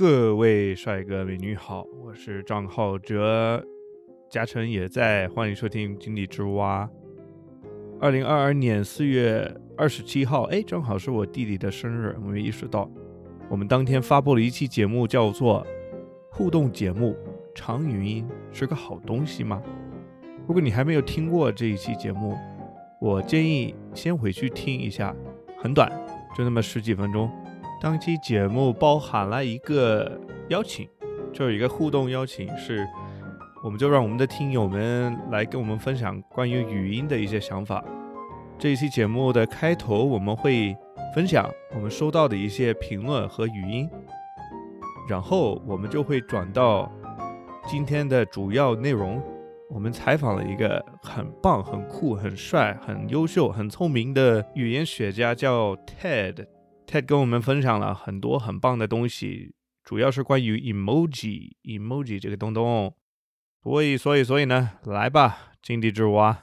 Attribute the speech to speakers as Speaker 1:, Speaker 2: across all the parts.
Speaker 1: 各位帅哥美女好，我是张浩哲，嘉诚也在，欢迎收听井底之蛙。二零二二年四月二十七号，哎，正好是我弟弟的生日，我没意识到。我们当天发布了一期节目，叫做互动节目。长语音是个好东西吗？如果你还没有听过这一期节目，我建议先回去听一下，很短，就那么十几分钟。当期节目包含了一个邀请，就是一个互动邀请，是我们就让我们的听友们来跟我们分享关于语音的一些想法。这一期节目的开头，我们会分享我们收到的一些评论和语音，然后我们就会转到今天的主要内容。我们采访了一个很棒、很酷、很帅、很优秀、很聪明的语言学家，叫 Ted。Ted 跟我们分享了很多很棒的东西，主要是关于 emoji，emoji 这个东东。所以，所以，所以呢，来吧，井底之蛙，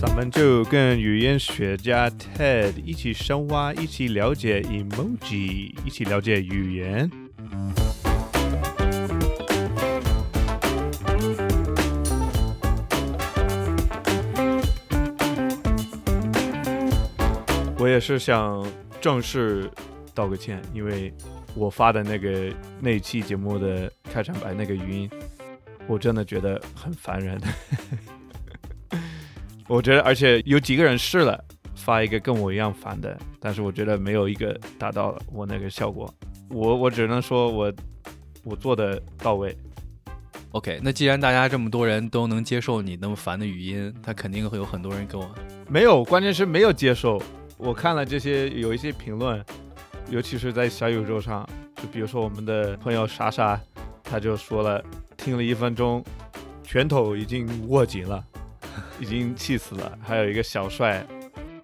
Speaker 1: 咱们就跟语言学家 Ted 一起深挖，一起了解 emoji，一起了解语言。我也是想。正式道个歉，因为我发的那个那期节目的开场白那个语音，我真的觉得很烦人。我觉得，而且有几个人试了发一个跟我一样烦的，但是我觉得没有一个达到了我那个效果。我我只能说我我做的到位。
Speaker 2: OK，那既然大家这么多人都能接受你那么烦的语音，他肯定会有很多人跟我
Speaker 1: 没有，关键是没有接受。我看了这些有一些评论，尤其是在小宇宙上，就比如说我们的朋友莎莎，他就说了，听了一分钟，拳头已经握紧了，已经气死了。还有一个小帅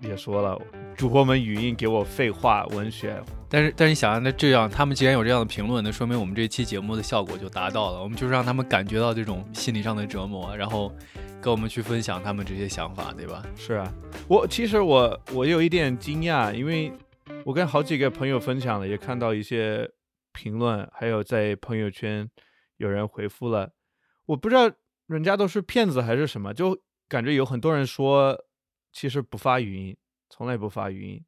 Speaker 1: 也说了，主播们语音给我废话文学。
Speaker 2: 但是，但是你想啊，那这样他们既然有这样的评论，那说明我们这期节目的效果就达到了。我们就是让他们感觉到这种心理上的折磨，然后。跟我们去分享他们这些想法，对吧？
Speaker 1: 是啊，我其实我我有一点惊讶，因为我跟好几个朋友分享了，也看到一些评论，还有在朋友圈有人回复了，我不知道人家都是骗子还是什么，就感觉有很多人说其实不发语音，从来不发语音。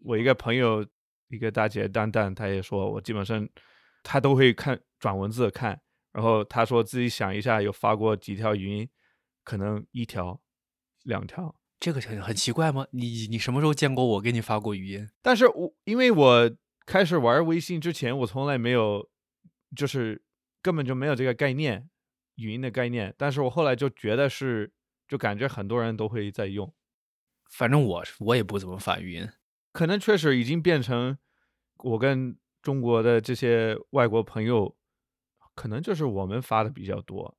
Speaker 1: 我一个朋友，一个大姐蛋蛋，她也说我基本上她都会看转文字看，然后她说自己想一下有发过几条语音。可能一条、两条，
Speaker 2: 这个很很奇怪吗？你你什么时候见过我给你发过语音？
Speaker 1: 但是我因为我开始玩微信之前，我从来没有，就是根本就没有这个概念，语音的概念。但是我后来就觉得是，就感觉很多人都会在用。
Speaker 2: 反正我我也不怎么发语音，
Speaker 1: 可能确实已经变成我跟中国的这些外国朋友，可能就是我们发的比较多。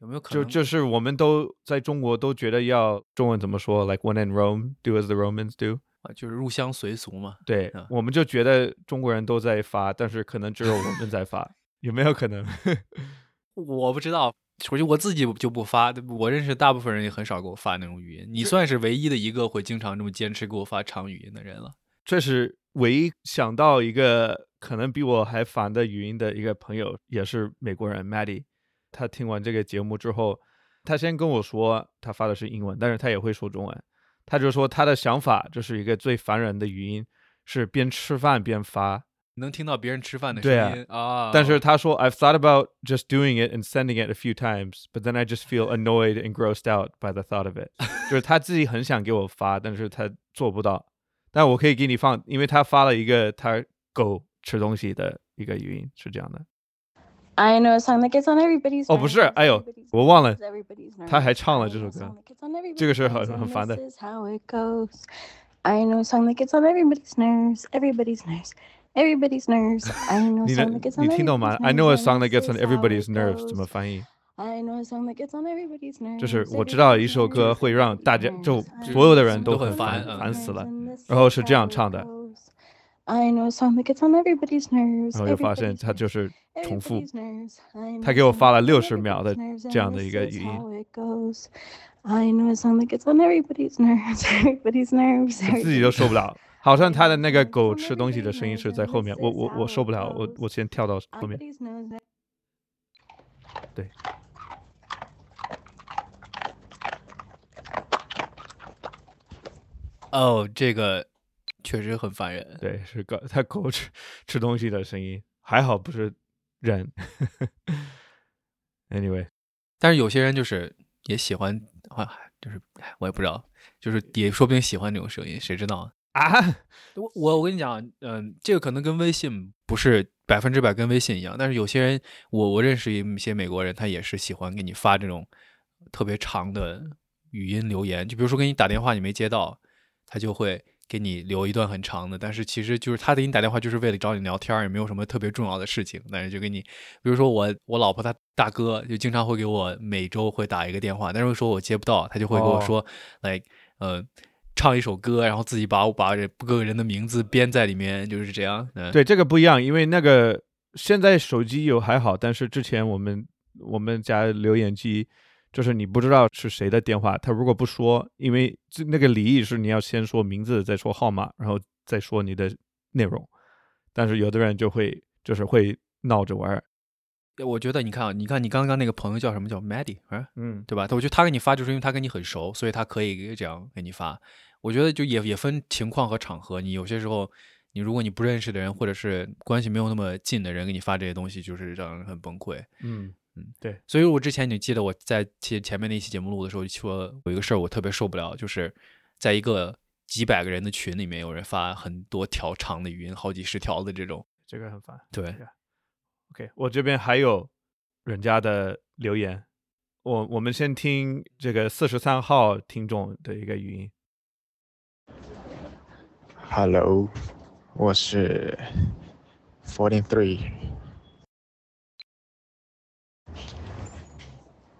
Speaker 2: 有没有可能？
Speaker 1: 就就是我们都在中国都觉得要中文怎么说？Like when in Rome, do as the Romans do
Speaker 2: 啊，就是入乡随俗嘛。
Speaker 1: 对，我们就觉得中国人都在发，但是可能只有我们在发，有没有可能？
Speaker 2: 我不知道，首先我自己就不发，我认识大部分人也很少给我发那种语音。你算是唯一的一个会经常这么坚持给我发长语音的人了。
Speaker 1: 这是唯一想到一个可能比我还烦的语音的一个朋友，也是美国人 Maddie。他听完这个节目之后，他先跟我说他发的是英文，但是他也会说中文。他就说他的想法就是一个最烦人的语音，是边吃饭边发，
Speaker 2: 能听到别人吃饭的声音啊。
Speaker 1: 但是他说 I've thought about just doing it and sending it a few times, but then I just feel annoyed and grossed out by the thought of it。就是他自己很想给我发，但是他做不到。但我可以给你放，因为他发了一个他狗吃东西的一个语音，是这样的。
Speaker 3: I know a song that gets on everybody's
Speaker 1: 哦，不是，哎呦，我忘了，他还唱了这首歌，这个是很很烦的。
Speaker 3: I know a song that gets on everybody's nerves, everybody's nerves, everybody's nerves. I know a song that gets on
Speaker 1: 你听懂吗？I know a song that gets on everybody's nerves 怎么翻译？
Speaker 3: I know a song that gets on everybody's nerves.
Speaker 1: 就是我知道一首歌会让大家就所有的人都很烦烦死了，然后是这样唱的。
Speaker 3: I know a song that gets on everybody's nerves.
Speaker 1: 然后就发现他就是重复，他给我发了六十秒的这样的一个语音。
Speaker 3: I know a song that gets on everybody's nerves, everybody's nerves.
Speaker 1: 自己都受不了，好像他的那个狗吃东西的声音是在后面，我我我受不了，我我先跳到后面。对。
Speaker 2: 哦，这个确实很烦人。
Speaker 1: 对，是狗，它狗吃吃东西的声音，还好不是人。Anyway，
Speaker 2: 但是有些人就是也喜欢啊，就是我也不知道，就是也说不定喜欢这种声音，谁知道
Speaker 1: 啊？
Speaker 2: 我我我跟你讲，嗯，这个可能跟微信不是百分之百跟微信一样，但是有些人，我我认识一些美国人，他也是喜欢给你发这种特别长的语音留言，就比如说给你打电话你没接到。他就会给你留一段很长的，但是其实就是他给你打电话就是为了找你聊天，也没有什么特别重要的事情。但是就给你，比如说我我老婆她大哥就经常会给我每周会打一个电话，但是说我接不到，他就会跟我说来呃唱一首歌，然后自己把我把各个人的名字编在里面，就是这样。
Speaker 1: 对这个不一样，因为那个现在手机有还好，但是之前我们我们家留言机。就是你不知道是谁的电话，他如果不说，因为这那个礼仪是你要先说名字，再说号码，然后再说你的内容。但是有的人就会就是会闹着玩儿。
Speaker 2: 我觉得你看啊，你看你刚刚那个朋友叫什么叫 Maddie 啊？嗯，对吧？我觉得他给你发就是因为他跟你很熟，所以他可以这样给你发。我觉得就也也分情况和场合，你有些时候你如果你不认识的人或者是关系没有那么近的人给你发这些东西，就是让人很崩溃。
Speaker 1: 嗯。嗯，对，
Speaker 2: 所以我之前你记得我在前前面那期节目录的时候说有一个事儿我特别受不了，就是在一个几百个人的群里面有人发很多条长的语音，好几十条的这种，
Speaker 1: 这个很烦。
Speaker 2: 对
Speaker 1: ，OK，我这边还有人家的留言，我我们先听这个四十三号听众的一个语音。
Speaker 4: Hello，我是 Forty Three。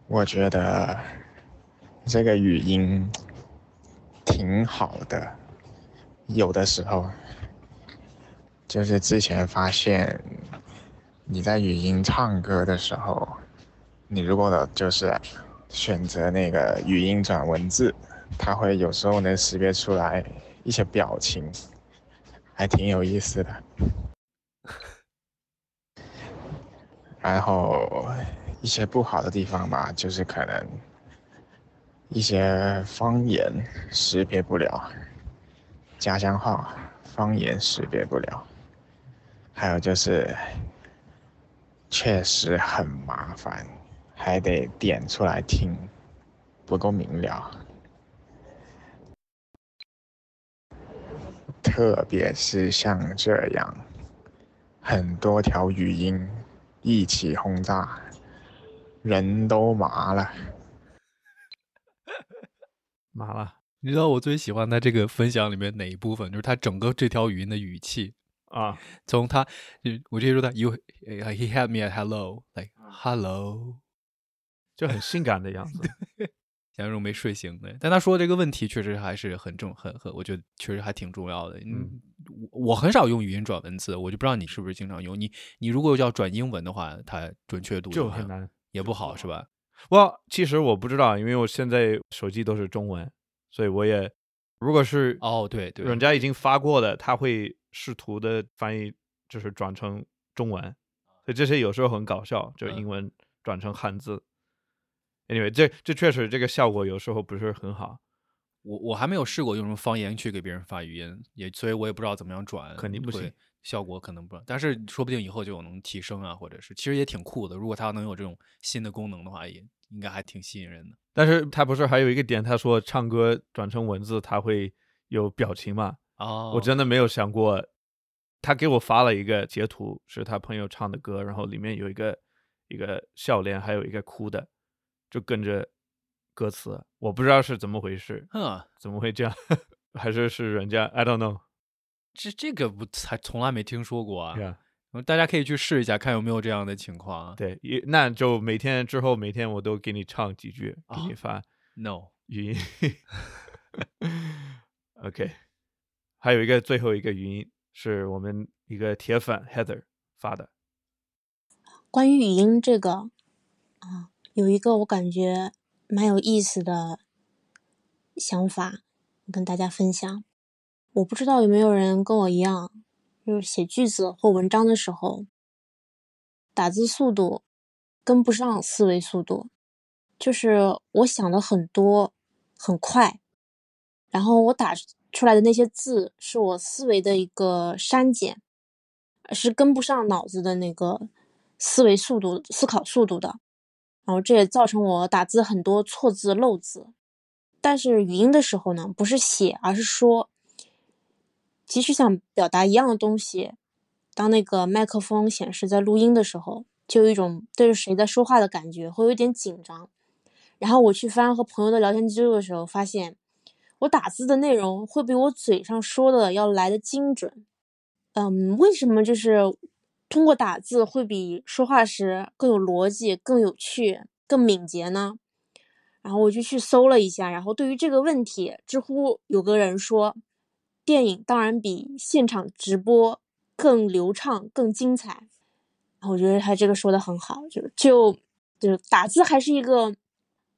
Speaker 4: 我觉得这个语音挺好的，有的时候就是之前发现你在语音唱歌的时候，你如果就是选择那个语音转文字，它会有时候能识别出来一些表情，还挺有意思的。然后。一些不好的地方吧，就是可能一些方言识别不了，家乡话方言识别不了，还有就是确实很麻烦，还得点出来听，不够明了，特别是像这样很多条语音一起轰炸。人都麻了，
Speaker 1: 麻了。
Speaker 2: 你知道我最喜欢他这个分享里面哪一部分？就是他整个这条语音的语气
Speaker 1: 啊，
Speaker 2: 从他，我直接说他，you he had me at hello，like hello，
Speaker 1: 就很性感的样子，
Speaker 2: 像那种没睡醒的。但他说这个问题确实还是很重，很很，我觉得确实还挺重要的。嗯，我我很少用语音转文字，我就不知道你是不是经常用。你你如果要转英文的话，它准确度
Speaker 1: 就很难。
Speaker 2: 也不好是吧？
Speaker 1: 我其实我不知道，因为我现在手机都是中文，所以我也如果是
Speaker 2: 哦对对，
Speaker 1: 人家已经发过的，他会试图的翻译，就是转成中文，所以这些有时候很搞笑，就英文转成汉字。Anyway，这这确实这个效果有时候不是很好。
Speaker 2: 我我还没有试过用什么方言去给别人发语音，也所以我也不知道怎么样转，
Speaker 1: 肯定不行。
Speaker 2: 效果可能不，但是说不定以后就能提升啊，或者是其实也挺酷的。如果它能有这种新的功能的话，也应该还挺吸引人的。
Speaker 1: 但是它不是还有一个点，他说唱歌转成文字，它会有表情嘛？
Speaker 2: 哦，
Speaker 1: 我真的没有想过。他给我发了一个截图，是他朋友唱的歌，然后里面有一个一个笑脸，还有一个哭的，就跟着歌词。我不知道是怎么回事，
Speaker 2: 嗯，
Speaker 1: 怎么会这样？还是是人家？I don't know。
Speaker 2: 这这个不还从来没听说过啊！大家可以去试一下，看有没有这样的情况啊。
Speaker 1: 对，那就每天之后每天我都给你唱几句，给你发
Speaker 2: no
Speaker 1: 语音。OK，还有一个最后一个语音是我们一个铁粉 Heather 发的。
Speaker 5: 关于语音这个啊，有一个我感觉蛮有意思的想法，跟大家分享。我不知道有没有人跟我一样，就是写句子或文章的时候，打字速度跟不上思维速度，就是我想的很多很快，然后我打出来的那些字是我思维的一个删减，是跟不上脑子的那个思维速度、思考速度的，然后这也造成我打字很多错字漏字。但是语音的时候呢，不是写，而是说。即使想表达一样的东西，当那个麦克风显示在录音的时候，就有一种对着谁在说话的感觉，会有点紧张。然后我去翻和朋友的聊天记录的时候，发现我打字的内容会比我嘴上说的要来的精准。嗯，为什么就是通过打字会比说话时更有逻辑、更有趣、更敏捷呢？然后我就去搜了一下，然后对于这个问题，知乎有个人说。电影当然比现场直播更流畅、更精彩。我觉得他这个说的很好，就就就打字还是一个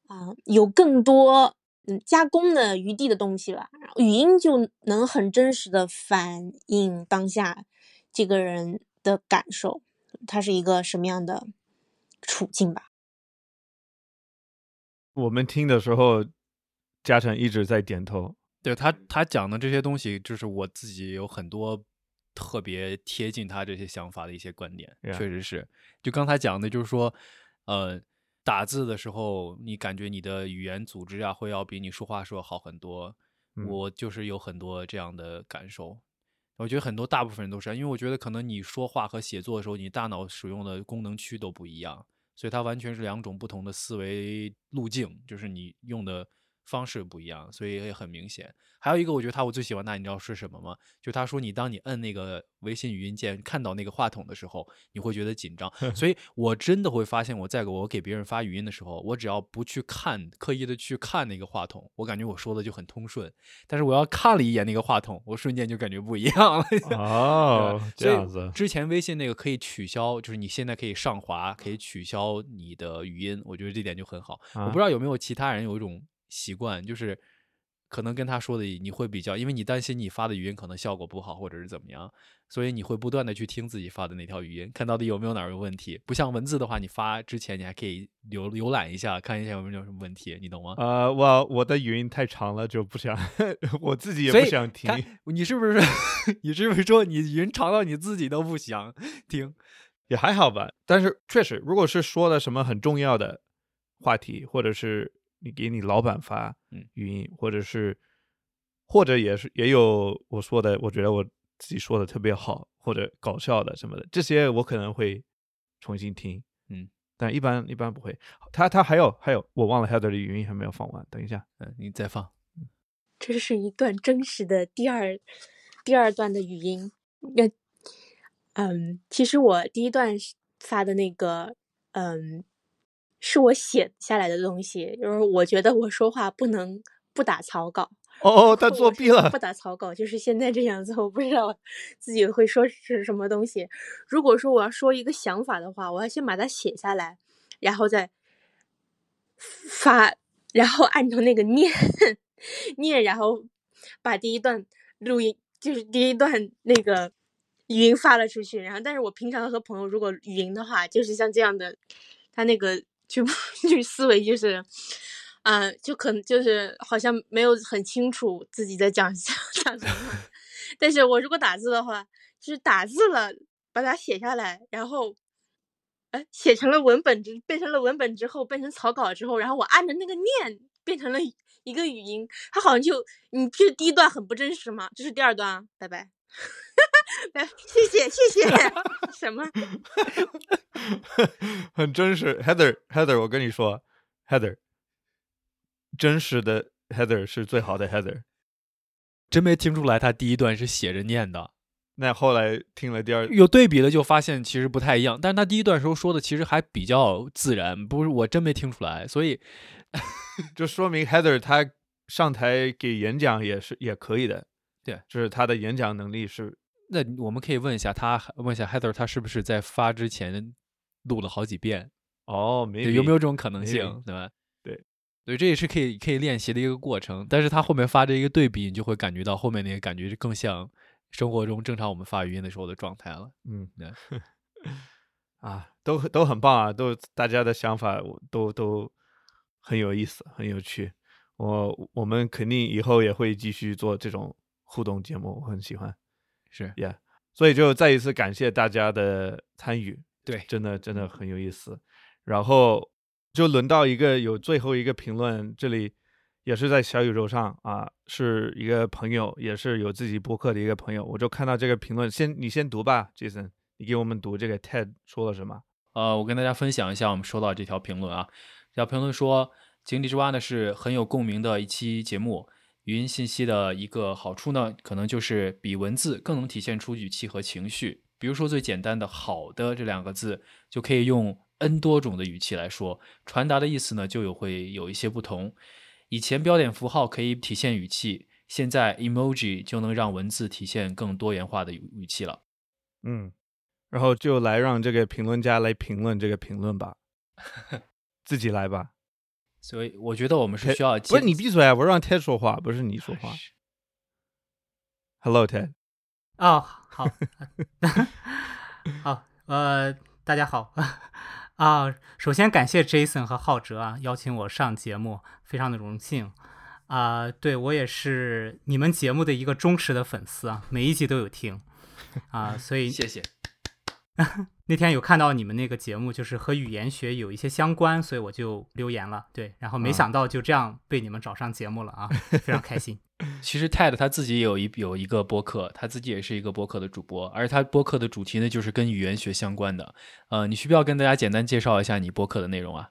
Speaker 5: 啊有更多嗯加工的余地的东西吧。语音就能很真实的反映当下这个人的感受，他是一个什么样的处境吧。
Speaker 1: 我们听的时候，嘉诚一直在点头。
Speaker 2: 对他，他讲的这些东西，就是我自己有很多特别贴近他这些想法的一些观点，确实是。就刚才讲的，就是说，呃，打字的时候，你感觉你的语言组织啊，会要比你说话时候好很多。我就是有很多这样的感受。我觉得很多大部分人都是，因为我觉得可能你说话和写作的时候，你大脑使用的功能区都不一样，所以它完全是两种不同的思维路径，就是你用的。方式不一样，所以也很明显。还有一个，我觉得他我最喜欢他，你知道是什么吗？就他说，你当你摁那个微信语音键，看到那个话筒的时候，你会觉得紧张。所以我真的会发现，我在我给别人发语音的时候，我只要不去看，刻意的去看那个话筒，我感觉我说的就很通顺。但是我要看了一眼那个话筒，我瞬间就感觉不一样了。
Speaker 1: 哦，这样子。
Speaker 2: 之前微信那个可以取消，就是你现在可以上滑，可以取消你的语音，我觉得这点就很好。我不知道有没有其他人有一种。习惯就是，可能跟他说的你会比较，因为你担心你发的语音可能效果不好，或者是怎么样，所以你会不断的去听自己发的那条语音，看到底有没有哪儿有问题。不像文字的话，你发之前你还可以浏浏览一下，看一下有没有什么问题，你懂吗？
Speaker 1: 呃，我我的语音太长了，就不想，我自己也不想听。
Speaker 2: 你是不是？你是不是说你语音长到你自己都不想听？
Speaker 1: 也还好吧，但是确实，如果是说的什么很重要的话题，或者是。你给你老板发语音，或者是，或者也是也有我说的，我觉得我自己说的特别好，或者搞笑的什么的，这些我可能会重新听，
Speaker 2: 嗯，
Speaker 1: 但一般一般不会。他他还有还有，我忘了 Heather 的语音还没有放完，等一下，
Speaker 2: 嗯，你再放。
Speaker 5: 这是一段真实的第二第二段的语音，那嗯，其实我第一段发的那个，嗯。是我写下来的东西，就是我觉得我说话不能 不打草稿。
Speaker 1: 哦哦，他作弊了，
Speaker 5: 不打草稿就是现在这样子。我不知道自己会说是什么东西。如果说我要说一个想法的话，我要先把它写下来，然后再发，然后按照那个念 念，然后把第一段录音，就是第一段那个语音发了出去。然后，但是我平常和朋友如果语音的话，就是像这样的，他那个。就就 思维就是，嗯，就可能就是好像没有很清楚自己在讲讲什么，但是我如果打字的话，就是打字了，把它写下来，然后，哎，写成了文本之变成了文本之后，变成草稿之后，然后我按着那个念，变成了一个语音，它好像就你这第一段很不真实嘛，这是第二段啊，拜拜。来，谢谢谢谢。什么？
Speaker 1: 很真实，Heather Heather，我跟你说，Heather，真实的 Heather 是最好的 Heather。
Speaker 2: 真没听出来，他第一段是写着念的。
Speaker 1: 那后来听了第二，
Speaker 2: 有对比了，就发现其实不太一样。但是他第一段时候说的其实还比较自然，不是我真没听出来，所以
Speaker 1: 就说明 Heather 他上台给演讲也是也可以的。
Speaker 2: 对，
Speaker 1: 就是他的演讲能力是。
Speaker 2: 那我们可以问一下他，问一下 Heather，他是不是在发之前录了好几遍？
Speaker 1: 哦，没
Speaker 2: 有有没有这种可能性？对吧？
Speaker 1: 对，
Speaker 2: 对，这也是可以可以练习的一个过程。但是他后面发这一个对比，你就会感觉到后面那个感觉就更像生活中正常我们发语音的时候的状态了。
Speaker 1: 嗯，
Speaker 2: 对，
Speaker 1: 啊，都都很棒啊，都大家的想法我都都很有意思，很有趣。我我们肯定以后也会继续做这种互动节目，我很喜欢。
Speaker 2: 是
Speaker 1: Yeah，所以就再一次感谢大家的参与，
Speaker 2: 对，
Speaker 1: 真的真的很有意思。然后就轮到一个有最后一个评论，这里也是在小宇宙上啊，是一个朋友，也是有自己播客的一个朋友，我就看到这个评论，先你先读吧，Jason，你给我们读这个 Ted 说了什么？
Speaker 2: 呃，我跟大家分享一下我们收到这条评论啊，这条评论说。井底之蛙呢是很有共鸣的一期节目。语音信息的一个好处呢，可能就是比文字更能体现出语气和情绪。比如说最简单的“好的”这两个字，就可以用 n 多种的语气来说，传达的意思呢就有会有一些不同。以前标点符号可以体现语气，现在 emoji 就能让文字体现更多元化的语气了。
Speaker 1: 嗯，然后就来让这个评论家来评论这个评论吧，自己来吧。
Speaker 2: 所以我觉得我们是需要
Speaker 1: 不是你闭嘴啊！我让 Ted 说话，不是你说话。Hello Ted。
Speaker 6: 哦，好，好，呃，大家好啊！首先感谢 Jason 和浩哲啊，邀请我上节目，非常的荣幸啊！对我也是你们节目的一个忠实的粉丝啊，每一集都有听啊，所以
Speaker 2: 谢谢。
Speaker 6: 那天有看到你们那个节目，就是和语言学有一些相关，所以我就留言了。对，然后没想到就这样被你们找上节目了啊，非常开心。
Speaker 2: 其实 Ted 他自己有一有一个播客，他自己也是一个播客的主播，而他播客的主题呢就是跟语言学相关的。呃，你需不需要跟大家简单介绍一下你播客的内容啊？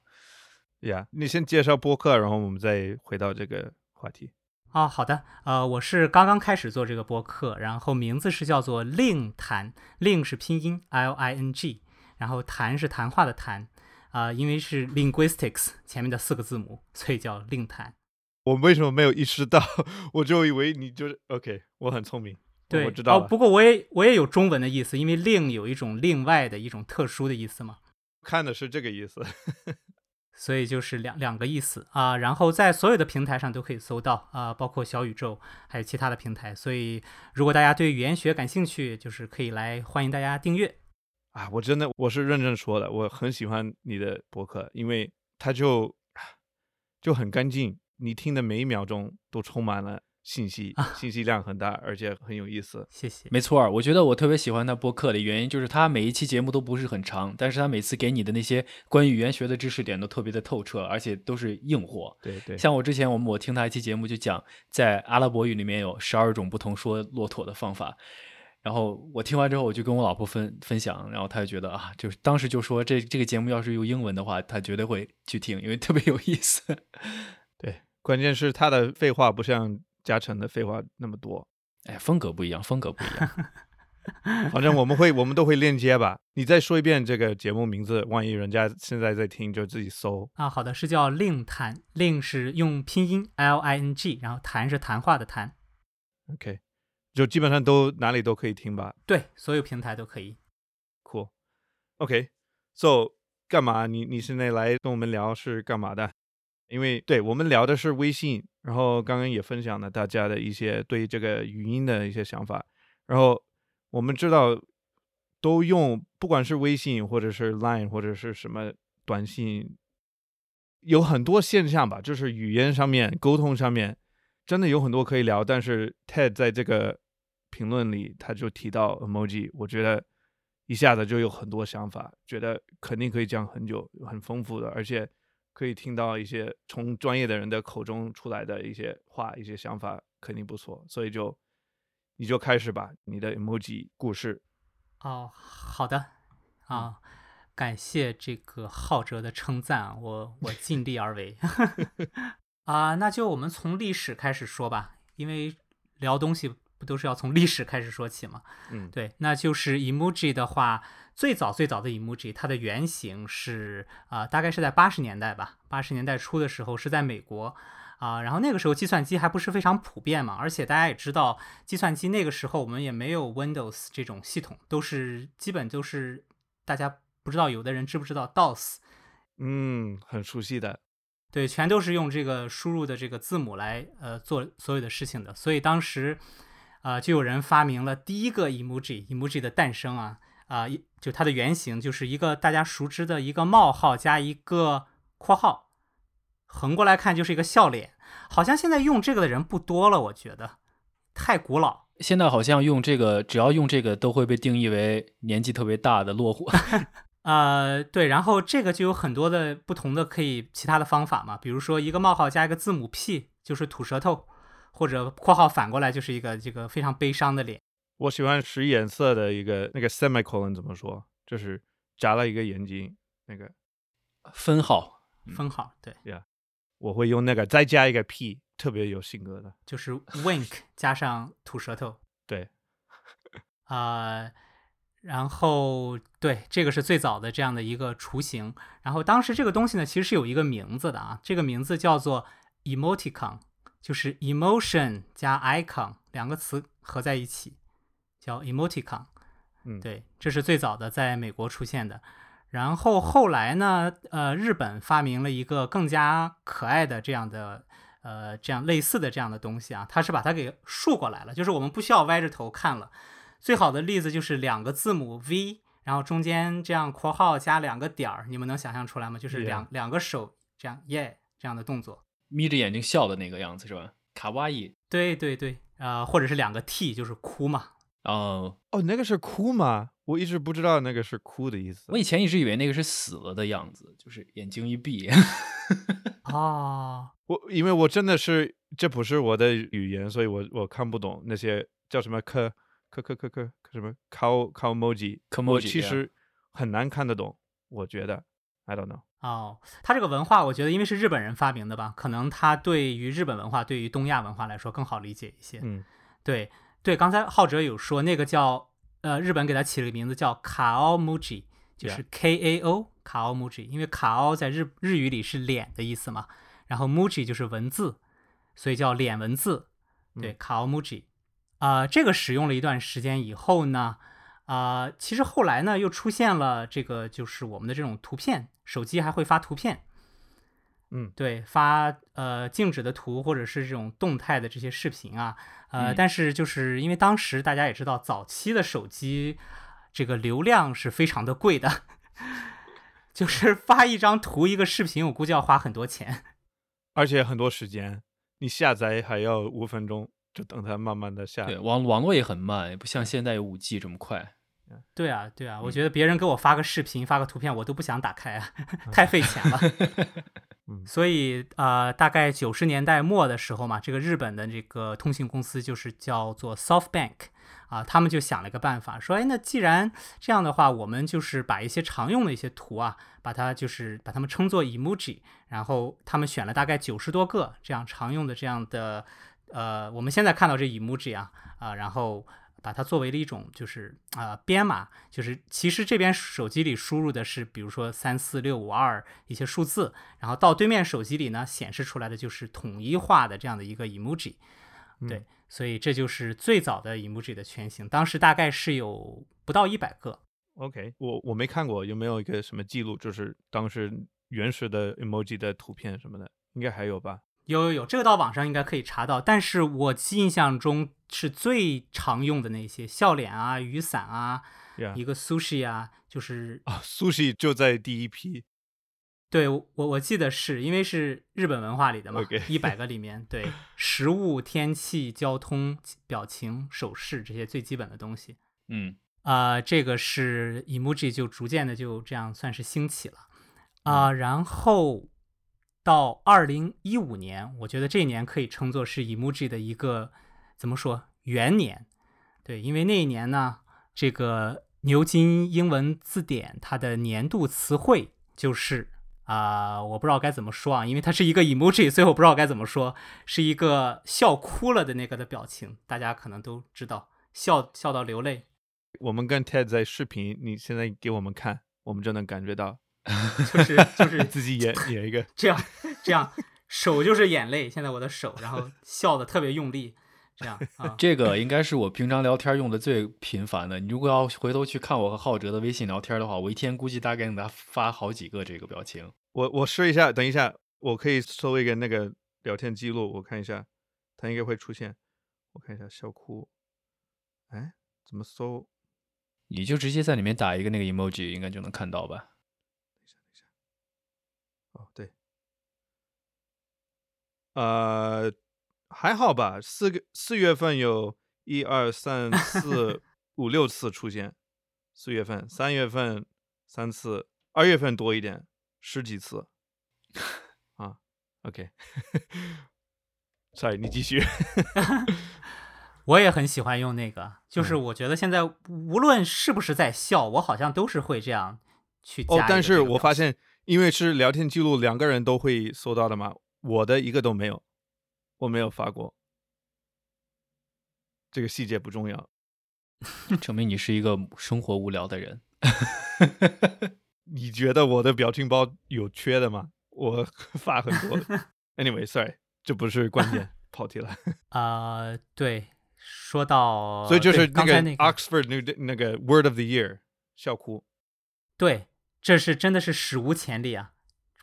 Speaker 1: 呀，你先介绍播客，然后我们再回到这个话题。
Speaker 6: 哦，好的，呃，我是刚刚开始做这个播客，然后名字是叫做“令谈”，“令”是拼音 L I N G，然后“谈”是谈话的“谈”，啊，因为是 linguistics 前面的四个字母，所以叫“令谈”。
Speaker 1: 我为什么没有意识到？我就以为你就是 OK，我很聪明，
Speaker 6: 对，
Speaker 1: 我知道。
Speaker 6: 哦，不过我也我也有中文的意思，因为“令”有一种另外的一种特殊的意思嘛。
Speaker 1: 看的是这个意思。
Speaker 6: 所以就是两两个意思啊，然后在所有的平台上都可以搜到啊，包括小宇宙还有其他的平台。所以如果大家对语言学感兴趣，就是可以来欢迎大家订阅
Speaker 1: 啊！我真的我是认真说的，我很喜欢你的博客，因为它就就很干净，你听的每一秒钟都充满了。信息信息量很大，而且很有意思。
Speaker 6: 谢谢。
Speaker 2: 没错，我觉得我特别喜欢他播客的原因就是他每一期节目都不是很长，但是他每次给你的那些关于语言学的知识点都特别的透彻，而且都是硬货。
Speaker 1: 对对。
Speaker 2: 像我之前我们我听他一期节目就讲，在阿拉伯语里面有十二种不同说骆驼的方法，然后我听完之后我就跟我老婆分分享，然后她就觉得啊，就是当时就说这这个节目要是用英文的话，她绝对会去听，因为特别有意思。
Speaker 1: 对，关键是他的废话不像。加成的废话那么多，
Speaker 2: 哎，风格不一样，风格不一样。
Speaker 1: 反正我们会，我们都会链接吧。你再说一遍这个节目名字，万一人家现在在听，就自己搜
Speaker 6: 啊。好的，是叫“令谈”，“令”是用拼音 L I N G，然后“谈”是谈话的“谈”。
Speaker 1: OK，就基本上都哪里都可以听吧？
Speaker 6: 对，所有平台都可以。
Speaker 1: Cool。OK，So 干嘛？你你现在来跟我们聊是干嘛的？因为对我们聊的是微信，然后刚刚也分享了大家的一些对这个语音的一些想法，然后我们知道都用，不管是微信或者是 Line 或者是什么短信，有很多现象吧，就是语言上面沟通上面真的有很多可以聊，但是 Ted 在这个评论里他就提到 emoji，我觉得一下子就有很多想法，觉得肯定可以讲很久，很丰富的，而且。可以听到一些从专业的人的口中出来的一些话、一些想法，肯定不错。所以就你就开始吧，你的 emoji 故事。
Speaker 6: 哦，好的啊，感谢这个浩哲的称赞，我 我尽力而为。啊，那就我们从历史开始说吧，因为聊东西不都是要从历史开始说起吗？
Speaker 1: 嗯，
Speaker 6: 对，那就是 emoji 的话。最早最早的 emoji，它的原型是啊，大概是在八十年代吧，八十年代初的时候是在美国啊，然后那个时候计算机还不是非常普遍嘛，而且大家也知道，计算机那个时候我们也没有 Windows 这种系统，都是基本都是大家不知道有的人知不知道 DOS？
Speaker 1: 嗯，很熟悉的。
Speaker 6: 对，全都是用这个输入的这个字母来呃做所有的事情的。所以当时啊、呃就有人发明了第一个 emoji，emoji 的诞生啊啊、一就它的原型就是一个大家熟知的一个冒号加一个括号，横过来看就是一个笑脸。好像现在用这个的人不多了，我觉得太古老。
Speaker 2: 现在好像用这个，只要用这个都会被定义为年纪特别大的落伍。
Speaker 6: 呃，对，然后这个就有很多的不同的可以其他的方法嘛，比如说一个冒号加一个字母 P 就是吐舌头，或者括号反过来就是一个这个非常悲伤的脸。
Speaker 1: 我喜欢使眼色的一个那个 semicolon 怎么说？就是眨了一个眼睛，那个
Speaker 2: 分号，
Speaker 6: 分号，对，
Speaker 1: 我会用那个再加一个 p，特别有性格的。
Speaker 6: 就是 wink 加上吐舌头，
Speaker 1: 对，
Speaker 6: 啊、然后对，这个是最早的这样的一个雏形。然后当时这个东西呢，其实是有一个名字的啊，这个名字叫做 emoticon，就是 emotion 加 icon 两个词合在一起，叫 emoticon。
Speaker 1: 嗯，
Speaker 6: 对，这是最早的在美国出现的。然后后来呢，呃，日本发明了一个更加可爱的这样的，呃，这样类似的这样的东西啊，它是把它给竖过来了，就是我们不需要歪着头看了。最好的例子就是两个字母 V，然后中间这样括号加两个点儿，你们能想象出来吗？就是两两个手这样耶这样的动作。
Speaker 2: 眯着眼睛笑的那个样子是吧？卡哇伊。
Speaker 6: 对对对，呃，或者是两个 T，就是哭嘛。
Speaker 2: 哦，
Speaker 1: 哦，那个是哭吗？我一直不知道那个是哭的意思
Speaker 2: 我。以前一直以为那个是死了的样子，就是眼睛一闭。
Speaker 6: 哦，
Speaker 1: 我因为我真的是这不是我的语言，所以我我看不懂那些叫什么科科科科科什么 cow cow emoji，我其实很难看得懂。我觉得，I don't know。
Speaker 6: 哦，它这个文化，我觉得因为是日本人发明的吧，可能它对于日本文化、对于东亚文化来说更好理解一些。
Speaker 1: 嗯，
Speaker 6: 对对，刚才浩哲有说那个叫呃，日本给它起了个名字叫卡奥 muji，就是 K A O 卡奥 muji，因为卡奥在日日语里是脸的意思嘛，然后 muji 就是文字，所以叫脸文字。对，
Speaker 1: 嗯
Speaker 6: 卡奥 muji，啊，这个使用了一段时间以后呢，啊、其实后来呢又出现了这个就是我们的这种图片，手机还会发图片。
Speaker 1: 嗯
Speaker 6: 对，发呃静止的图或者是这种动态的这些视频啊，呃，
Speaker 2: 嗯
Speaker 6: 但是就是因为当时大家也知道，早期的手机这个流量是非常的贵的，就是发一张图一个视频，我估计要花很多钱。
Speaker 1: 而且很多时间，你下载还要五分钟，就等它慢慢的下。
Speaker 2: 对，网网络也很慢，也不像现在有五 G 这么快。
Speaker 6: 对啊，对啊，我
Speaker 2: 嗯
Speaker 6: 觉得别人给我发个视频、发个图片，我都不想打开啊，太费钱了。
Speaker 1: 嗯
Speaker 6: 所以呃，大概九十年代末的时候嘛，这个日本的这个通信公司就是叫做 SoftBank 啊，他们就想了一个办法，说，哎，那既然这样的话，我们就是把一些常用的一些图啊，把它就是把它们称作 emoji，然后他们选了大概九十多个这样常用的这样的呃，我们现在看到这 emoji 啊啊、然后把它作为了一种就是啊、编码，就是其实这边手机里输入的是比如说三四六五二一些数字，然后到对面手机里呢显示出来的就是统一化的这样的一个 emoji，对，
Speaker 1: 嗯
Speaker 6: 所以这就是最早的 emoji 的全形，当时大概是有不到一百个。
Speaker 1: OK，我我没看过，有没有一个什么记录，就是当时原始的 emoji 的图片什么的，应该还有吧？
Speaker 6: 有有有，这个到网上应该可以查到，但是我印象中是最常用的那些笑脸啊、雨伞啊、
Speaker 1: 呀、
Speaker 6: 一个 sushi 啊，就是
Speaker 1: 啊，sushi 就在第一批。
Speaker 6: 对我我记得是因为是日本文化里的嘛一百个里面，对 食物、天气、交通、表情、手势这些最基本的东西。
Speaker 2: 嗯，
Speaker 6: 啊、这个是 emoji 就逐渐的就这样算是兴起了啊、然后到二零一五年，我觉得这一年可以称作是 emoji 的一个怎么说元年，对，因为那一年呢，这个牛津英文字典它的年度词汇就是啊、我不知道该怎么说啊，因为它是一个 emoji，所以我不知道该怎么说，是一个笑哭了的那个的表情，大家可能都知道，笑笑到流泪。
Speaker 1: 我们跟 Ted 在视频，你现在给我们看，我们就能感觉到
Speaker 6: 就是就是
Speaker 1: 自己演 演一个。
Speaker 6: 这样这样，手就是眼泪，现在我的手，然后笑的特别用力，这样啊，
Speaker 2: 这个应该是我平常聊天用的最频繁的。你如果要回头去看我和浩哲的微信聊天的话，我一天估计大概给他发好几个这个表情。
Speaker 1: 我我试一下，等一下，我可以搜一个那个聊天记录，我看一下，它应该会出现。我看一下笑哭，哎，怎么搜？
Speaker 2: 你就直接在里面打一个那个 emoji，应该就能看到吧？
Speaker 1: 哦，对，呃，还好吧。四个四月份有一二三四 五六次出现，四月份、三月份三次，二月份多一点，十几次。啊，OK，sorry，你继续。
Speaker 6: 我也很喜欢用那个，就是
Speaker 1: 嗯
Speaker 6: 我觉得现在无论是不是在笑，我好像都是会这样去加
Speaker 1: 哦，但是我发现，因为是聊天记录，两个人都会搜到的嘛，我的一个都没有，我没有发过。这个细节不重要。
Speaker 2: 证明你是一个生活无聊的人。
Speaker 1: 你觉得我的表情包有缺的吗？我 发很多。Anyway，sorry，这不是关键，跑题了。
Speaker 6: 呃，对，说到
Speaker 1: 所以就是
Speaker 6: 那个
Speaker 1: Oxford 那个那个 Word of the Year 笑哭。
Speaker 6: 对，这是真的是史无前例啊！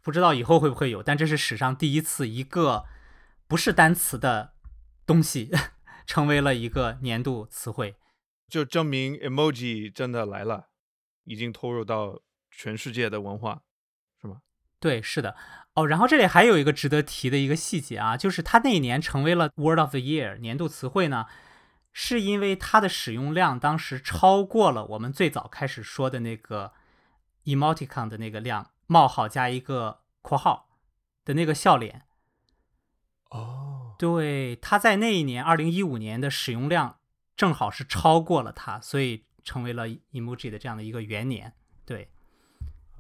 Speaker 6: 不知道以后会不会有，但这是史上第一次一个不是单词的东西 成为了一个年度词汇。
Speaker 1: 就证明 emoji 真的来了，已经投入到全世界的文化，是吗？
Speaker 6: 对，是的，哦，然后这里还有一个值得提的一个细节啊，就是它那一年成为了 Word of the Year 年度词汇呢，是因为它的使用量当时超过了我们最早开始说的那个 emoticon 的那个量，冒号加一个括号的那个笑脸。
Speaker 1: 哦，
Speaker 6: 对，他在那一年，二零一五年的使用量正好是超过了它，所以成为了 emoji 的这样的一个元年。对